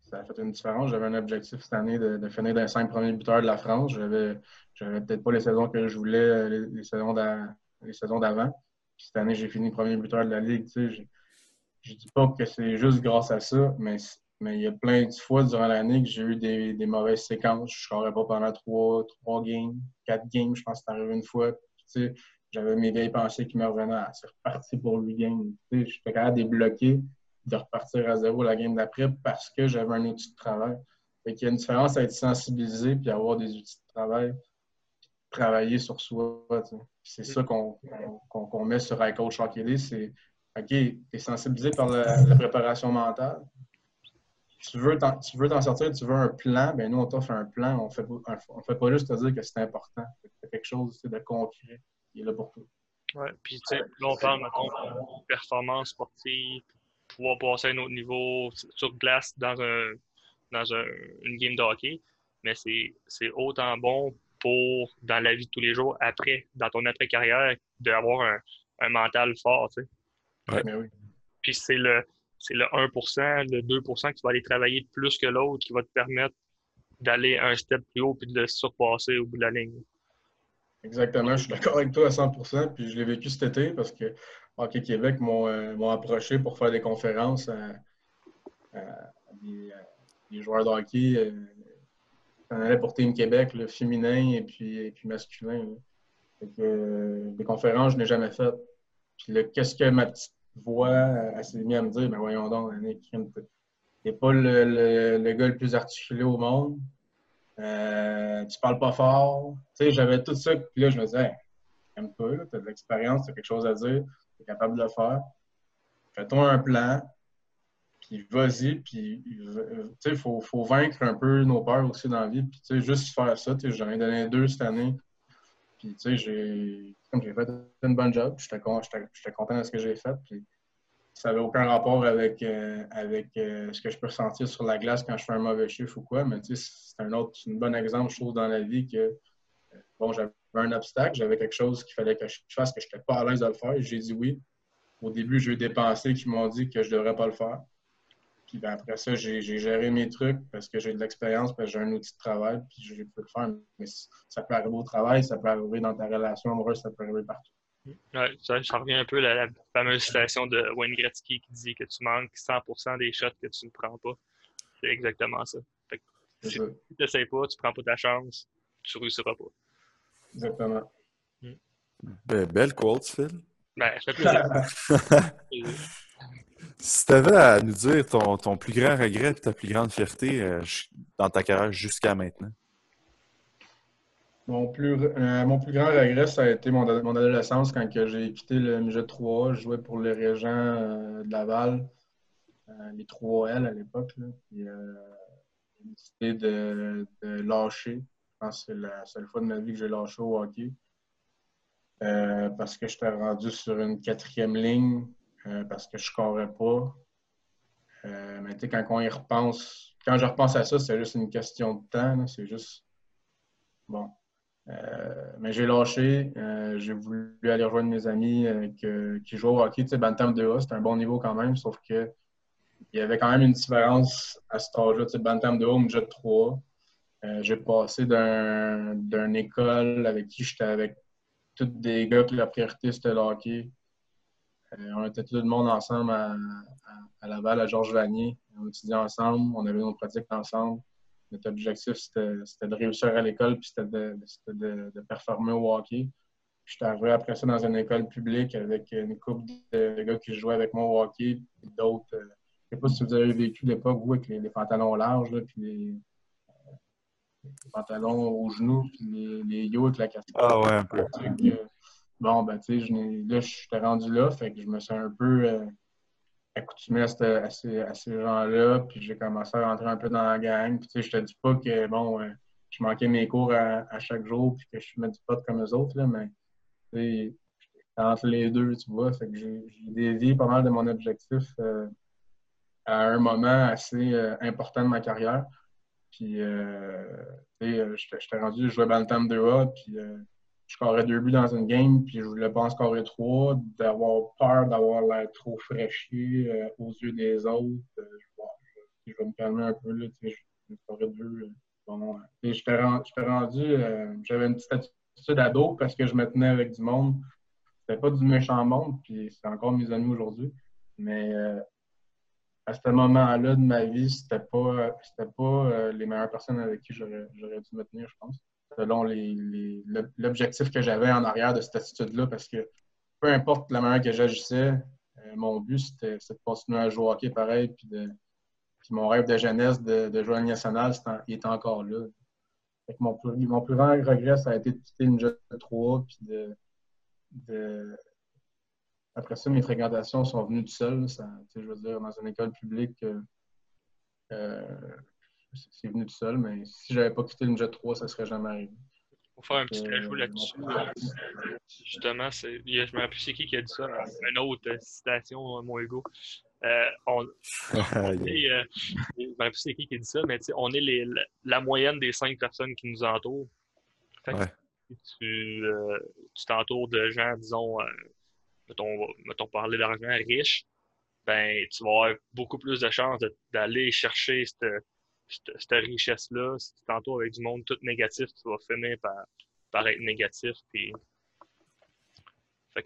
Speaker 3: ça a fait une différence. J'avais un objectif cette année de, finir dans les cinq premiers buteurs de la France. J'avais, j'avais peut-être pas les saisons que je voulais, euh, les, saisons d'avant. cette année, j'ai fini premier buteur de la Ligue. Tu sais, je ne dis pas que c'est juste grâce à ça, mais, mais il y a plein de fois durant l'année que j'ai eu des, mauvaises séquences. Je ne pas pendant trois, trois games, quatre games, je pense que c'est arrivé une fois. j'avais mes vieilles pensées qui me revenaient. à c'est reparti pour. Tu sais, j'étais capable de débloquer de repartir à zéro la game d'après parce que j'avais un outil de travail. Fait qu'il y a une différence à être sensibilisé puis avoir des outils de travail, travailler sur soi. C'est ça qu'on met sur iCoach Hockey c'est OK, tu es sensibilisé par la, préparation mentale. Tu veux t'en sortir, tu veux un plan, bien nous, on t'offre un plan. On fait, on fait pas juste te dire que c'est important. C'est quelque chose de concret qui est là pour toi.
Speaker 2: Oui, puis tu sais, là, on parle, de performance sportive, pouvoir passer à un autre niveau sur glace dans, un, dans un, une game de hockey. Mais c'est autant bon pour dans la vie de tous les jours, après, dans ton après-carrière, d'avoir un, un, mental fort. Tu
Speaker 3: sais. ouais. oui.
Speaker 2: Puis c'est le, le 1%, le 2% que tu vas aller travailler plus que l'autre qui va te permettre d'aller un step plus haut puis de le surpasser au bout de la ligne.
Speaker 3: Exactement, je suis d'accord avec toi à 100%. Puis je l'ai vécu cet été parce que Hockey Québec euh, m'ont approché pour faire des conférences à, des, joueurs de hockey. On euh, allait pour Team Québec, le féminin et puis, puis masculin. Euh, des conférences, je n'ai jamais faites. Puis qu'est-ce que ma petite voix s'est mise à me dire? Ben voyons donc, tu n'es pas le, le, gars le plus articulé au monde. Euh, tu parles pas fort. Tu sais, j'avais tout ça. Puis là, je me disais, un peu, tu as de l'expérience, tu as quelque chose à dire tu es capable de le faire. Fais-toi un plan, puis vas-y, puis il faut, faut, vaincre un peu nos peurs aussi dans la vie, puis tu sais, juste faire ça. J'en ai donné deux cette année, puis tu sais, j'ai fait une bonne job, j'étais content de ce que j'ai fait, puis ça n'avait aucun rapport avec, euh, avec euh, ce que je peux ressentir sur la glace quand je fais un mauvais chiffre ou quoi, mais tu sais, c'est un autre, un bon exemple, je trouve, dans la vie que, euh, bon, j'avais un obstacle, j'avais quelque chose qu'il fallait que je fasse, que je n'étais pas à l'aise de le faire. J'ai dit oui. Au début, j'ai eu des pensées qui m'ont dit que je ne devrais pas le faire. Puis ben, après ça, j'ai géré mes trucs parce que j'ai de l'expérience, parce que j'ai un outil de travail, puis j'ai pu le faire. Mais ça peut arriver au travail, ça peut arriver dans ta relation amoureuse, ça peut arriver partout.
Speaker 2: Ouais, ça, revient un peu à la, fameuse citation de Wayne Gretzky qui dit que tu manques 100% des shots que tu ne prends pas. C'est exactement ça. si tu n'essayes pas, tu ne prends pas ta chance, tu ne réussiras pas.
Speaker 3: Exactement.
Speaker 4: Ben, belle quote, Phil.
Speaker 2: Ben, ça fait
Speaker 4: Si tu avais à nous dire ton, ton, plus grand regret et ta plus grande fierté euh, dans ta carrière jusqu'à maintenant?
Speaker 3: Mon plus, euh, mon plus grand regret, ça a été mon, mon adolescence quand j'ai quitté le MJ 3. Je jouais pour les régents euh, de Laval, les 3L à l'époque. J'ai décidé de, de, lâcher je pense que c'est la seule fois de ma vie que j'ai lâché au hockey. Parce que j'étais rendu sur une quatrième ligne, euh, parce que je ne pas. Euh, mais tu sais, quand on y repense, quand je repense à ça, c'est juste une question de temps. C'est juste. Bon. mais j'ai lâché. j'ai voulu aller rejoindre mes amis qui jouent au hockey. Tu sais, Bantam 2A, c'est un bon niveau quand même, sauf que il y avait quand même une différence à cet âge-là. Tu sais, Bantam 2A, Jet 3. Euh, j'ai passé d'une école avec qui j'étais avec tous des gars qui la priorité c'était le hockey. Euh, on était tout le monde ensemble à, Laval, à Georges Vanier. On étudiait ensemble, on avait nos pratiques ensemble. Notre objectif, c'était de réussir à l'école puis c'était de, performer au hockey. J'étais arrivé après ça dans une école publique avec une couple de gars qui jouaient avec moi au hockey, puis d'autres. Euh, je ne sais pas si vous avez vécu l'époque, vous, avec les, pantalons larges, puis les, pantalons aux genoux, puis les, les yo avec la casquette.
Speaker 4: Ah ouais, un peu.
Speaker 3: Bon, ben, tu sais, là, je suis rendu là, fait que je me suis un peu euh, accoutumé à, ces, à ces gens-là, puis j'ai commencé à rentrer un peu dans la gang. Puis, tu sais, je te dis pas que, bon, euh, je manquais mes cours à, chaque jour, puis que je fumais du pot comme eux autres, là, mais, tu sais, entre les deux, tu vois, fait que j'ai dévié pas mal de mon objectif euh, à un moment assez important de ma carrière. Puis, tu sais, j'étais rendu, je jouais Bantam 2A, puis je scorais deux buts dans une game, puis je voulais pas en scorer trois, d'avoir peur d'avoir l'air trop fraîchi euh, aux yeux des autres. Euh, je, vais me calmer un peu, là, tu sais, je scorais deux. bon, j'étais rendu, j'avais une petite attitude ado parce que je me tenais avec du monde. C'était pas du méchant monde, puis c'est encore mes amis aujourd'hui. Mais à ce moment-là de ma vie, c'était pas, pas euh, les meilleures personnes avec qui j'aurais, dû me tenir, je pense, selon l'objectif que j'avais en arrière de cette attitude-là, parce que peu importe la manière que j'agissais, euh, mon but, c'était, de continuer à jouer au hockey pareil, puis, mon rêve de jeunesse de, jouer à nationale, il était encore là. mon, plus, grand regret, ça a été de quitter une jeune 3, puis de, après ça, mes fréquentations sont venues tout seul. Ça, je veux dire, dans une école publique, euh, euh, c'est venu tout seul, mais si je n'avais pas quitté le Jet 3, ça ne serait jamais arrivé.
Speaker 2: Pour faire un petit euh, ajout là-dessus, justement, je me rappelle c'est qui qui a dit ça, une autre citation, mon ego. on, est, je me rappelle c'est qui qui a dit ça, mais on est les, la, moyenne des cinq personnes qui nous entourent. tu t'entoures de gens, disons, mettons, mettons parler d'argent riche, ben, tu vas avoir beaucoup plus de chances d'aller chercher cette, cette, richesse-là. Si tu t'entoures avec du monde tout négatif, tu vas finir par, par être négatif. Puis...
Speaker 3: Fait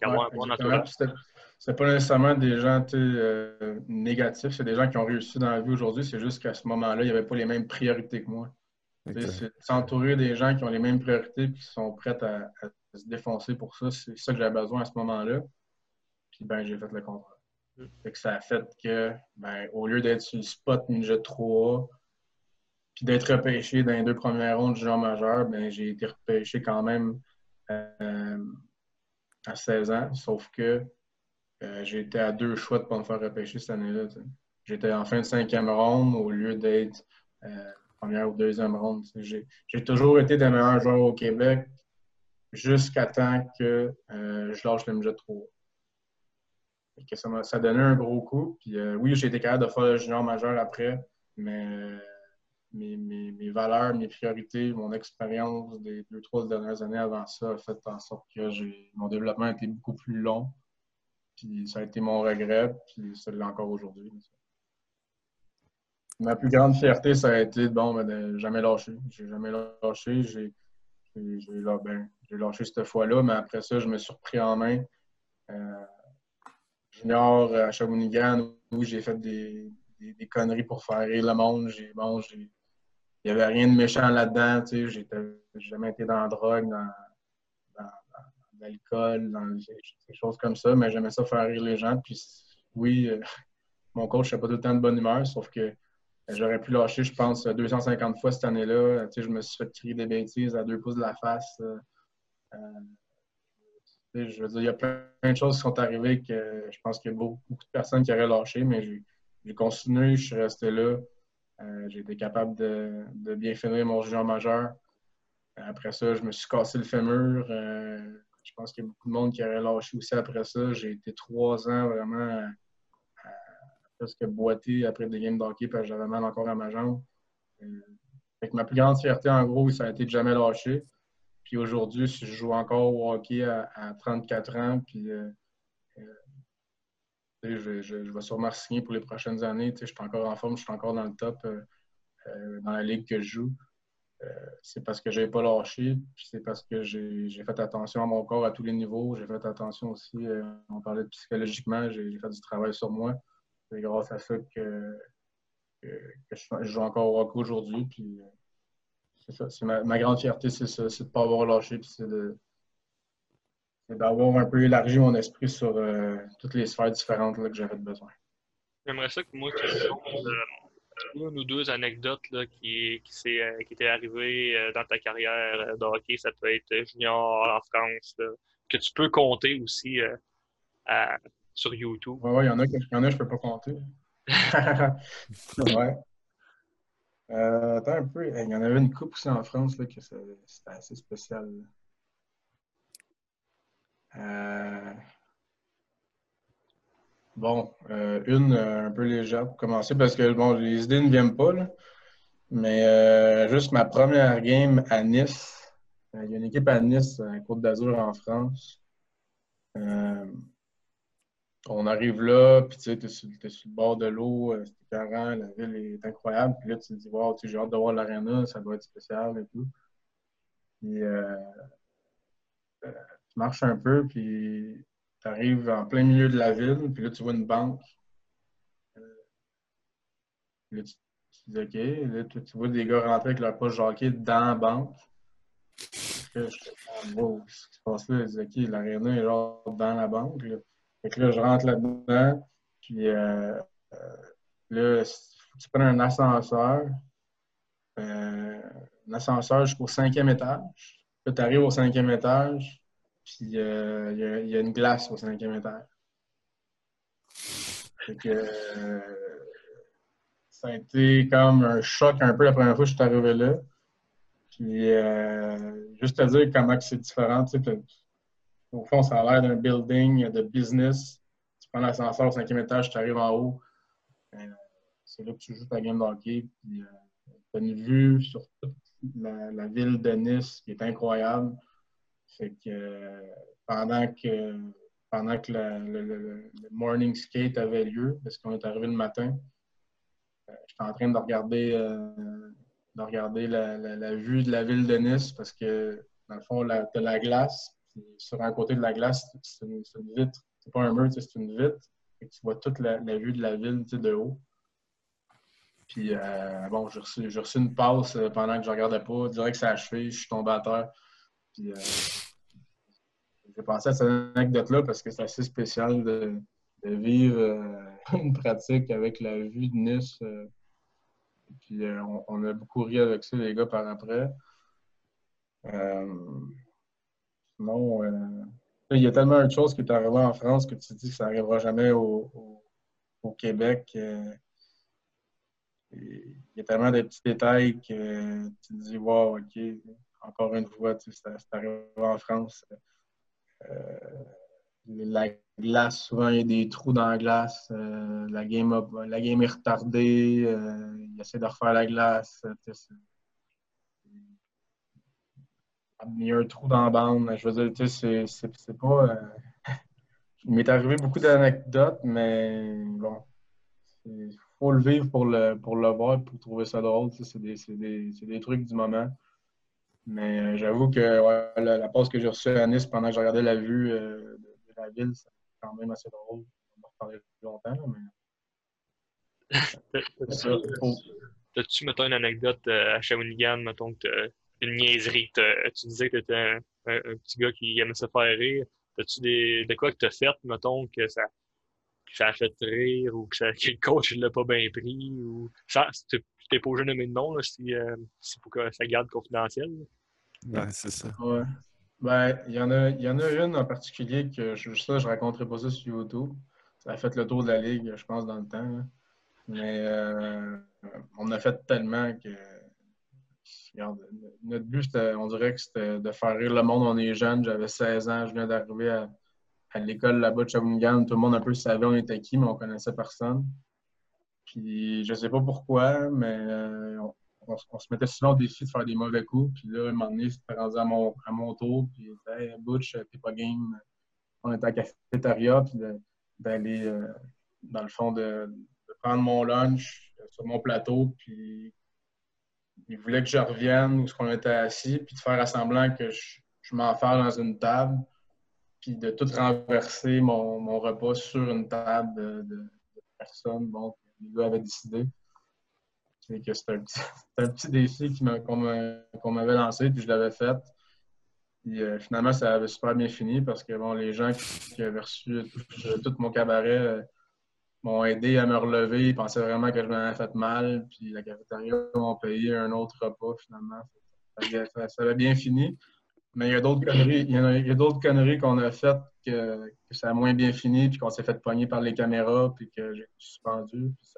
Speaker 3: C'est pas nécessairement des gens euh, négatifs, c'est des gens qui ont réussi dans la vie aujourd'hui. C'est juste qu'à ce moment-là, il n'y avait pas les mêmes priorités que moi. C'est s'entourer des gens qui ont les mêmes priorités et qui sont prêts à, à se défoncer pour ça. C'est ça que j'avais besoin à ce moment-là ben, j'ai fait le contrat. Mm. que ça a fait que, ben, au lieu d'être sur le spot Ninja 3, puis d'être repêché dans les deux premières rondes du genre majeur, ben, j'ai été repêché quand même euh, à 16 ans, sauf que euh, j'ai été à deux choix de ne pas me faire repêcher cette année-là. J'étais en fin de cinquième ronde au lieu d'être euh, première ou deuxième ronde. J'ai toujours été des meilleurs joueurs au Québec jusqu'à temps que je lâche le MJ 3 ça m'a ça donné un gros coup. Puis euh, oui, j'ai été capable de faire le junior majeur après, mais mes, valeurs, mes priorités, mon expérience des deux, trois dernières années avant ça a fait en sorte que mon développement a été beaucoup plus long. Puis ça a été mon regret, puis ça l'est encore aujourd'hui. Ma plus grande fierté, ça a été bon, ben, de jamais lâcher. J'ai jamais lâché. J'ai ben, lâché cette fois-là, mais après ça, je me suis repris en main. Euh, junior à Shawinigan où j'ai fait des, des, conneries pour faire rire le monde. Bon, il n'y avait rien de méchant là-dedans. Tu sais, j'ai jamais été dans la drogue, dans, l'alcool, dans des choses comme ça, mais j'aimais ça faire rire les gens. Puis oui, euh, mon coach n'a pas tout le temps de bonne humeur, sauf que j'aurais pu lâcher, je pense, 250 fois cette année-là. Tu sais, je me suis fait crier des bêtises à deux pouces de la face. Euh, euh, je veux dire, il y a plein, de choses qui sont arrivées que je pense qu'il y a beaucoup, de personnes qui auraient lâché, mais j'ai continué, je suis resté là. Euh, j'ai été capable de, bien finir mon junior majeur. Après ça, je me suis cassé le fémur. Euh, je pense qu'il y a beaucoup de monde qui aurait lâché aussi après ça. J'ai été trois ans vraiment presque boiter après des games d'hockey parce que j'avais mal encore à ma jambe. Euh, ma plus grande fierté, en gros, ça a été de jamais lâcher. Puis aujourd'hui, je joue encore au hockey à, 34 ans, puis euh, je, vais sûrement signer pour les prochaines années. Je suis encore en forme, je suis encore dans le top euh, dans la ligue que je joue. c'est parce que je n'ai pas lâché, puis c'est parce que j'ai fait attention à mon corps à tous les niveaux. J'ai fait attention aussi, on parlait psychologiquement, j'ai fait du travail sur moi. C'est grâce à ça que, je, joue encore au hockey aujourd'hui. C'est. C'est ma, grande fierté, c'est de ne pas avoir lâché, c'est de d'avoir un peu élargi mon esprit sur euh, toutes les sphères différentes là, que j'avais besoin.
Speaker 2: J'aimerais ça que moi, question, euh, une ou deux anecdotes là, qui, qui, euh, qui étaient arrivées euh, dans ta carrière de hockey. Ça peut être junior en France, que tu peux compter aussi sur YouTube.
Speaker 3: Oui, ouais, il y en a, y en a je peux pas compter. ouais. attends un peu. Il y en avait une coupe aussi en France là, que c'était assez spécial. Euh... Bon, euh, une euh, un peu légère pour commencer parce que bon, les idées ne viennent pas. Là. Mais juste ma première game à Nice. Il y a une équipe à Nice, à Côte d'Azur en France. on arrive là, puis tu sais, tu es, sur le bord de l'eau, c'est carré, la ville est incroyable. Puis là, tu te dis, wow, j'ai hâte de voir l'aréna, ça doit être spécial et tout. Puis tu marches un peu, puis tu arrives en plein milieu de la ville, puis là, tu vois une banque. Euh, là, tu, dis OK. Là, tu, vois des gars rentrer avec leur poche hockey dans la banque. Là, je dis, wow, ce qui se passe là? Je dis, OK, l'aréna est genre dans la banque. Là. Fait que là, je rentre là-dedans, puis euh, euh, là, tu prends un ascenseur, un ascenseur jusqu'au cinquième étage. Là, tu arrives au cinquième étage, puis euh, il y, a une glace au cinquième étage. Euh, ça a été comme un choc un peu la première fois que je suis arrivé là. Puis euh, juste à dire comment c'est différent. Au fond, ça a l'air d'un building de business. Tu prends l'ascenseur au cinquième étage, tu arrives en haut. c'est là que tu joues ta game d'hockey. Puis tu as une vue sur toute la, ville de Nice qui est incroyable. Fait que euh, pendant que pendant que le, morning skate avait lieu, parce qu'on est arrivé le matin, euh, j'étais en train de regarder, euh, de regarder la, vue de la ville de Nice parce que, dans le fond, as la glace. sur un côté de la glace, c'est une, vitre. C'est pas un mur, c'est une vitre. Et tu vois toute la, vue de la ville de haut. Puis, bon, j'ai reçu, une passe pendant que je regardais pas. Direct que ça a achevé, je suis tombé à terre. J'ai pensé à cette anecdote-là parce que c'est assez spécial de, vivre euh, une pratique avec la vue de Nice. Euh, puis euh, on, a beaucoup ri avec ça, les gars, par après. sinon, il y a tellement de choses qui est arrivé en France que tu te dis que ça n'arrivera jamais au, Québec. il y a tellement de petits détails que tu te dis, wow, OK, encore une fois, c'est arrivé en France. Euh, la glace, souvent, il y a des trous dans la glace. Euh, la, game la game est retardée. Euh, il essaie de refaire la glace. il y a un trou dans la bande. Je veux dire, c'est pas. il m'est arrivé beaucoup d'anecdotes, mais bon. Il faut le vivre pour le, pour le voir, pour trouver ça drôle. C'est des, des, des, trucs du moment. Mais euh, j'avoue que la, la, pause que j'ai reçue à Nice pendant que je regardais la vue euh, de, la ville, c'est quand même assez drôle. On va reparler longtemps, mais.
Speaker 2: T'as-tu, mettons, une anecdote euh, à Shawinigan, mettons, que une niaiserie, tu disais que t'étais un, un, petit gars qui aimait se faire rire. T'as-tu des, de quoi que t'as fait, mettons, que ça, que ça a fait rire ou que, le coach ne l'a pas bien pris ou t'es pas obligé de nommer de nom là, si, euh, si pour que ça garde confidentiel.
Speaker 4: Ouais, c'est ça.
Speaker 3: Ouais. Ben, il y, en a, y en a une en particulier que je, ça, je raconterai pas ça sur YouTube. Ça a fait le tour de la ligue, je pense, dans le temps. Mais euh, on a fait tellement que. Regarde, notre but, on dirait que c'était de faire rire le monde. On est jeune, j'avais 16 ans, je viens d'arriver à, à l'école là-bas de Shawinigan. Tout le monde un peu savait on était qui, mais on connaissait personne. Puis je sais pas pourquoi, mais euh, on, se mettait souvent au défi de faire des mauvais coups. Puis là, à un moment donné, c'était rendu à mon, à mon tour. Puis hey, Butch, t'es pas game. On était à la cafétéria, puis d'aller, euh, dans le fond, de, prendre mon lunch euh, sur mon plateau. Puis il voulait que je revienne où on était assis, puis de faire semblant que je, je m'enferme dans une table, puis de tout renverser mon, mon repas sur une table de, de, de personnes. Bon, gars avaient décidé. c'était un, petit défi qu'on m'avait lancé, puis je l'avais fait. Puis, euh, finalement, ça avait super bien fini parce que bon, les gens qui, avaient reçu tout, mon cabaret, euh, m'ont aidé à me relever. Ils pensaient vraiment que je m'avais fait mal. Puis la cafétéria m'ont payé un autre repas finalement. Ça, avait bien fini. Mais il y a d'autres conneries, il y a, d'autres conneries qu'on a faites que, ça a moins bien fini, puis qu'on s'est fait pogner par les caméras, puis que j'ai suspendu. Puis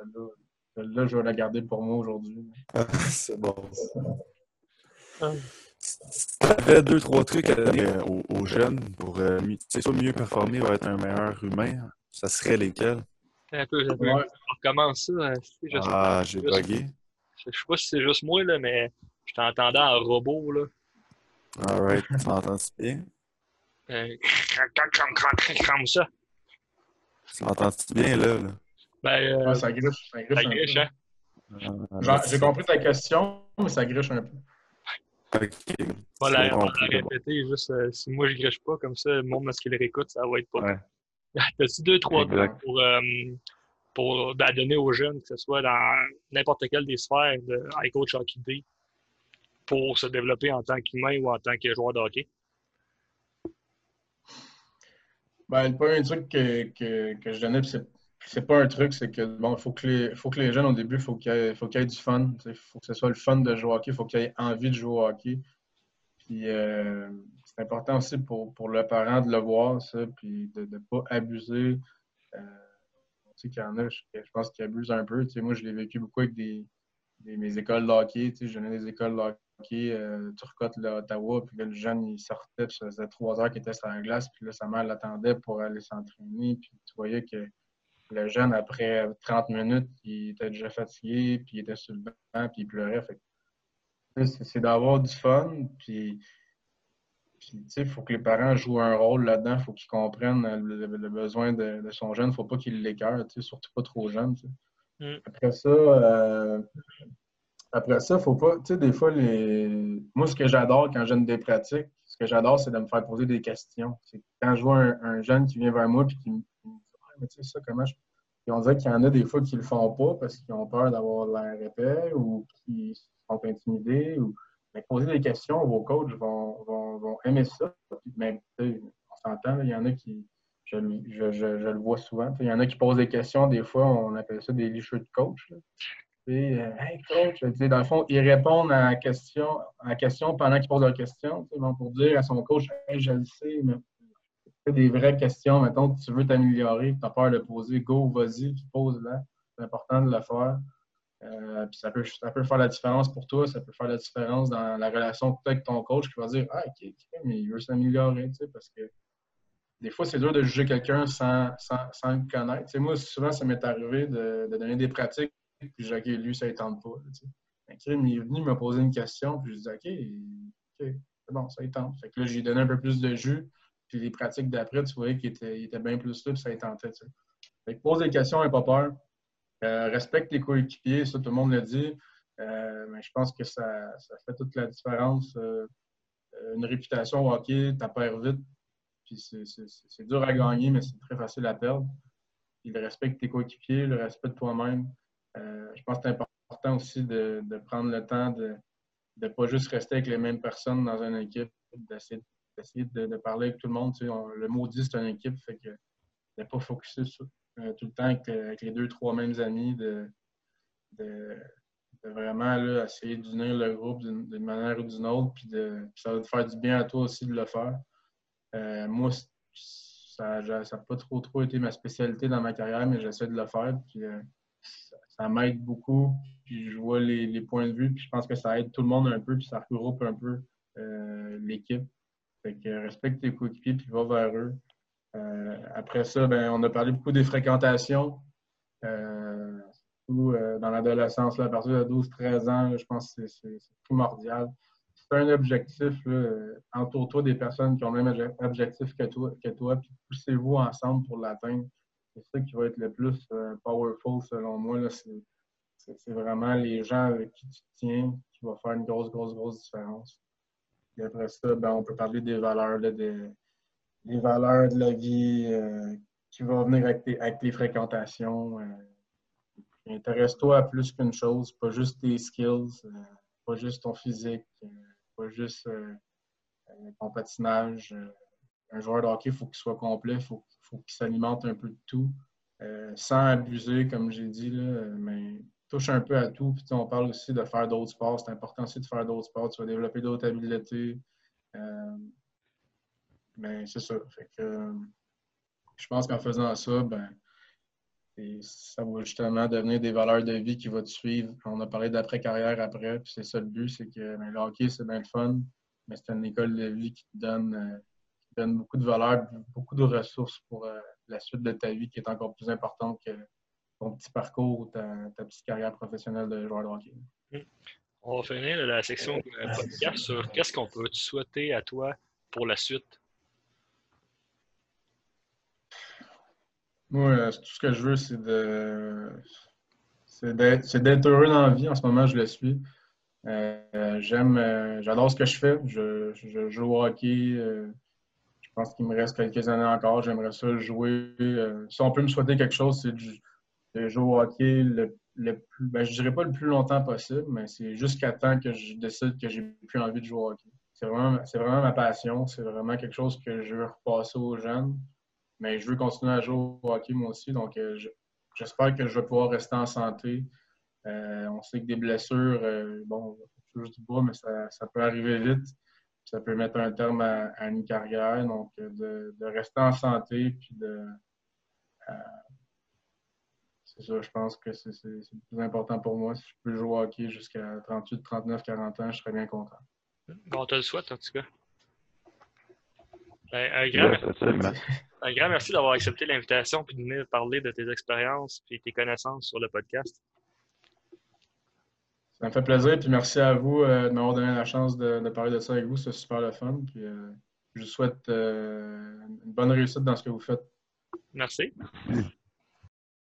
Speaker 3: celle-là, je vais la garder pour moi aujourd'hui.
Speaker 4: c'est bon. Si tu avais deux, trois trucs à donner euh, aux, jeunes pour euh, soit mieux performer ou être un meilleur humain, ça serait lesquels?
Speaker 2: Un peu, On recommence ça. Hein,
Speaker 4: ah, j'ai bugué.
Speaker 2: Je sais pas si c'est juste moi, là, mais je t'entendais en robot. Là.
Speaker 4: Alright, tu m'entends-tu bien?
Speaker 2: Euh, comme ça.
Speaker 4: Tu m'entends-tu bien, là? là?
Speaker 2: Ben, euh,
Speaker 3: ça griche. Ça griche,
Speaker 2: ça griche hein?
Speaker 3: Ah, j'ai compris ta question, mais ça griche un peu.
Speaker 2: Ok. Voilà, on va répéter, juste euh, si moi je griche pas, comme ça, le monde, lorsqu'il réécoute, ça va être pas. Ouais. T'as-tu deux, trois trucs pour, euh, pour ben, donner aux jeunes, que ce soit dans n'importe quelle des sphères de iCoach Hockey D, pour se développer en tant qu'humain ou en tant que joueur de hockey?
Speaker 3: Ben, le premier truc que, que, que je donnais, c'est c'est pas un truc, c'est que bon, faut faut que les jeunes au début, faut qu'il y, y ait du fun. Il faut que ce soit le fun de jouer au hockey, il faut qu'il y ait envie de jouer au hockey. Puis euh, c'est important aussi pour, pour, le parent de le voir, ça, puis de ne pas abuser. Euh, on sait qu'il y en a, je, pense qu'ils abusent un peu. moi, je l'ai vécu beaucoup avec des, mes écoles de hockey. Je donnais des écoles de hockey, euh, Turcotte, là, Ottawa, puis là, le jeune, il sortait, puis ça faisait trois heures qu'il était sur la glace, puis là, sa mère l'attendait pour aller s'entraîner, puis tu voyais que le jeune, après 30 minutes, il était déjà fatigué, puis il était sur le banc, puis il pleurait. c'est d'avoir du fun, puis il faut que les parents jouent un rôle là-dedans. Il faut qu'ils comprennent le, besoin de, son jeune. Il ne faut pas qu'il l'écœure, surtout pas trop jeune. Mm. Après ça, euh, après ça, faut pas. Tu sais, des fois, les... moi, ce que j'adore quand je des pratiques, ce que j'adore, c'est de me faire poser des questions. quand je vois un, jeune qui vient vers moi et qui me mais tu sais, ça, comment je... on dirait qu'il y en a des fois qui le font pas parce qu'ils ont peur d'avoir l'air épais ou qui sont intimidés. Ou... Mais poser des questions, vos coachs vont, vont, vont aimer ça. Mais on s'entend, il y en a qui. Je, je, je, le vois souvent. Il y en a qui posent des questions, des fois, on appelle ça des licheux de coach. Et, euh, coach, dans le fond, ils répondent à la question, à pendant qu'ils posent leur question. pour dire à son coach, hey, je le sais, mais des vraies questions, mettons, que tu veux t'améliorer, tu as peur de poser, go, vas-y, tu poses-la. C'est important de le faire. Euh, puis ça peut, ça peut faire la différence pour toi, ça peut faire la différence dans la relation que tu as avec ton coach qui va dire Ah, ok, mais il veut s'améliorer, tu sais, parce que des fois, c'est dur de juger quelqu'un sans, sans, sans, le connaître. Tu sais, moi, souvent, ça m'est arrivé de, donner des pratiques, puis j'ai OK, lui, ça ne tente pas. Sais. il est venu me poser une question, puis je dis OK, OK, c'est bon, ça tente. Fait que là, j'ai donné un peu plus de jus. Puis les pratiques d'après, tu voyais qu'il était, bien plus là, puis ça tentait. Tu sais. pose des questions, n'aie pas peur. Euh, respecte tes coéquipiers, ça, tout le monde le dit. Euh, mais je pense que ça, ça, fait toute la différence. Euh, une réputation au hockey, tu perds vite. Puis c'est dur à gagner, mais c'est très facile à perdre. Puis le respect de tes coéquipiers, le respect de toi-même. Je pense que c'est important aussi de, de, prendre le temps de ne pas juste rester avec les mêmes personnes dans une équipe, d'essayer de de, parler avec tout le monde. le mot dit, c'est une équipe, fait que n'est pas focusé sur, euh, tout le temps avec, les deux, trois mêmes amis, de, vraiment essayer d'unir le groupe d'une manière ou d'une autre, puis, de, ça va te faire du bien à toi aussi de le faire. Euh, moi, ça n'a pas trop, été ma spécialité dans ma carrière, mais j'essaie de le faire. Euh, ça, m'aide beaucoup. Puis je vois les, les, points de vue, puis je pense que ça aide tout le monde un peu, puis ça regroupe un peu l'équipe. Fait que respecte tes coéquipiers puis va vers eux. Euh, après ça, ben, on a parlé beaucoup des fréquentations. Euh, euh dans l'adolescence, à partir de 12-13 ans, je pense que c'est primordial. C'est un objectif. Entoure-toi des personnes qui ont le même objectif que toi, que toi puis poussez-vous ensemble pour l'atteindre. C'est ça qui va être le plus euh, powerful selon moi. C'est vraiment les gens avec qui tu tiens qui va faire une grosse, grosse, grosse différence. Et après ça, ben, on peut parler des valeurs, des, valeurs de la vie euh, qui vont venir avec, les fréquentations. Euh. Intéresse-toi à plus qu'une chose, pas juste tes skills, pas juste ton physique, pas juste ton patinage. Un joueur de hockey, il faut qu'il soit complet, il faut, qu'il s'alimente un peu de tout. sans abuser, comme j'ai dit, là, mais touche un peu à tout. Puis, on parle aussi de faire d'autres sports. C'est important aussi de faire d'autres sports. Tu vas développer d'autres habiletés. mais c'est ça. Que, je pense qu'en faisant ça, ben, ça va justement devenir des valeurs de vie qui vont te suivre. On a parlé d'après-carrière après, puis c'est ça le but, c'est que ben, le hockey, c'est bien le fun, mais c'est une école de vie qui te donne, euh, donne beaucoup de valeurs, beaucoup de ressources pour euh, la suite de ta vie qui est encore plus importante que ton petit parcours ou ta, petite carrière professionnelle de joueur de hockey.
Speaker 2: On va finir la section podcast sur qu'est-ce qu'on peut te souhaiter à toi pour la suite.
Speaker 3: Moi, euh, tout ce que je veux, c'est de c'est d'être heureux dans la vie. En ce moment, je le suis. Euh, j'aime, euh, j'adore ce que je fais. Je, joue au hockey. Pense qu'il me reste quelques années encore. J'aimerais ça jouer. si on peut me souhaiter quelque chose, c'est de, jouer au hockey le, plus, ben, je dirais pas le plus longtemps possible, mais c'est jusqu'à temps que je décide que j'ai plus envie de jouer au hockey. C'est vraiment, vraiment ma passion. C'est vraiment quelque chose que je veux repasser aux jeunes. Mais je veux continuer à jouer au hockey moi aussi. Donc, euh, j'espère que je vais pouvoir rester en santé. Euh, on sait que des blessures, euh, bon, je du bois, mais ça, peut arriver vite. Ça peut mettre un terme à, une carrière. Donc, de, rester en santé, puis de. c'est ça, je pense que c'est le plus important pour moi. Si je peux jouer au hockey jusqu'à 38, 39, 40 ans, je serais bien content.
Speaker 2: Bon, on te le souhaite, en tout cas. Ben, un, grand, merci d'avoir accepté l'invitation et de venir parler de tes expériences et tes connaissances sur le podcast.
Speaker 3: Ça me fait plaisir. Puis merci à vous euh, de m'avoir donné la chance de, parler de ça avec vous. C'est super le fun. Puis, euh, je vous souhaite euh, une bonne réussite dans ce que vous faites.
Speaker 2: Merci.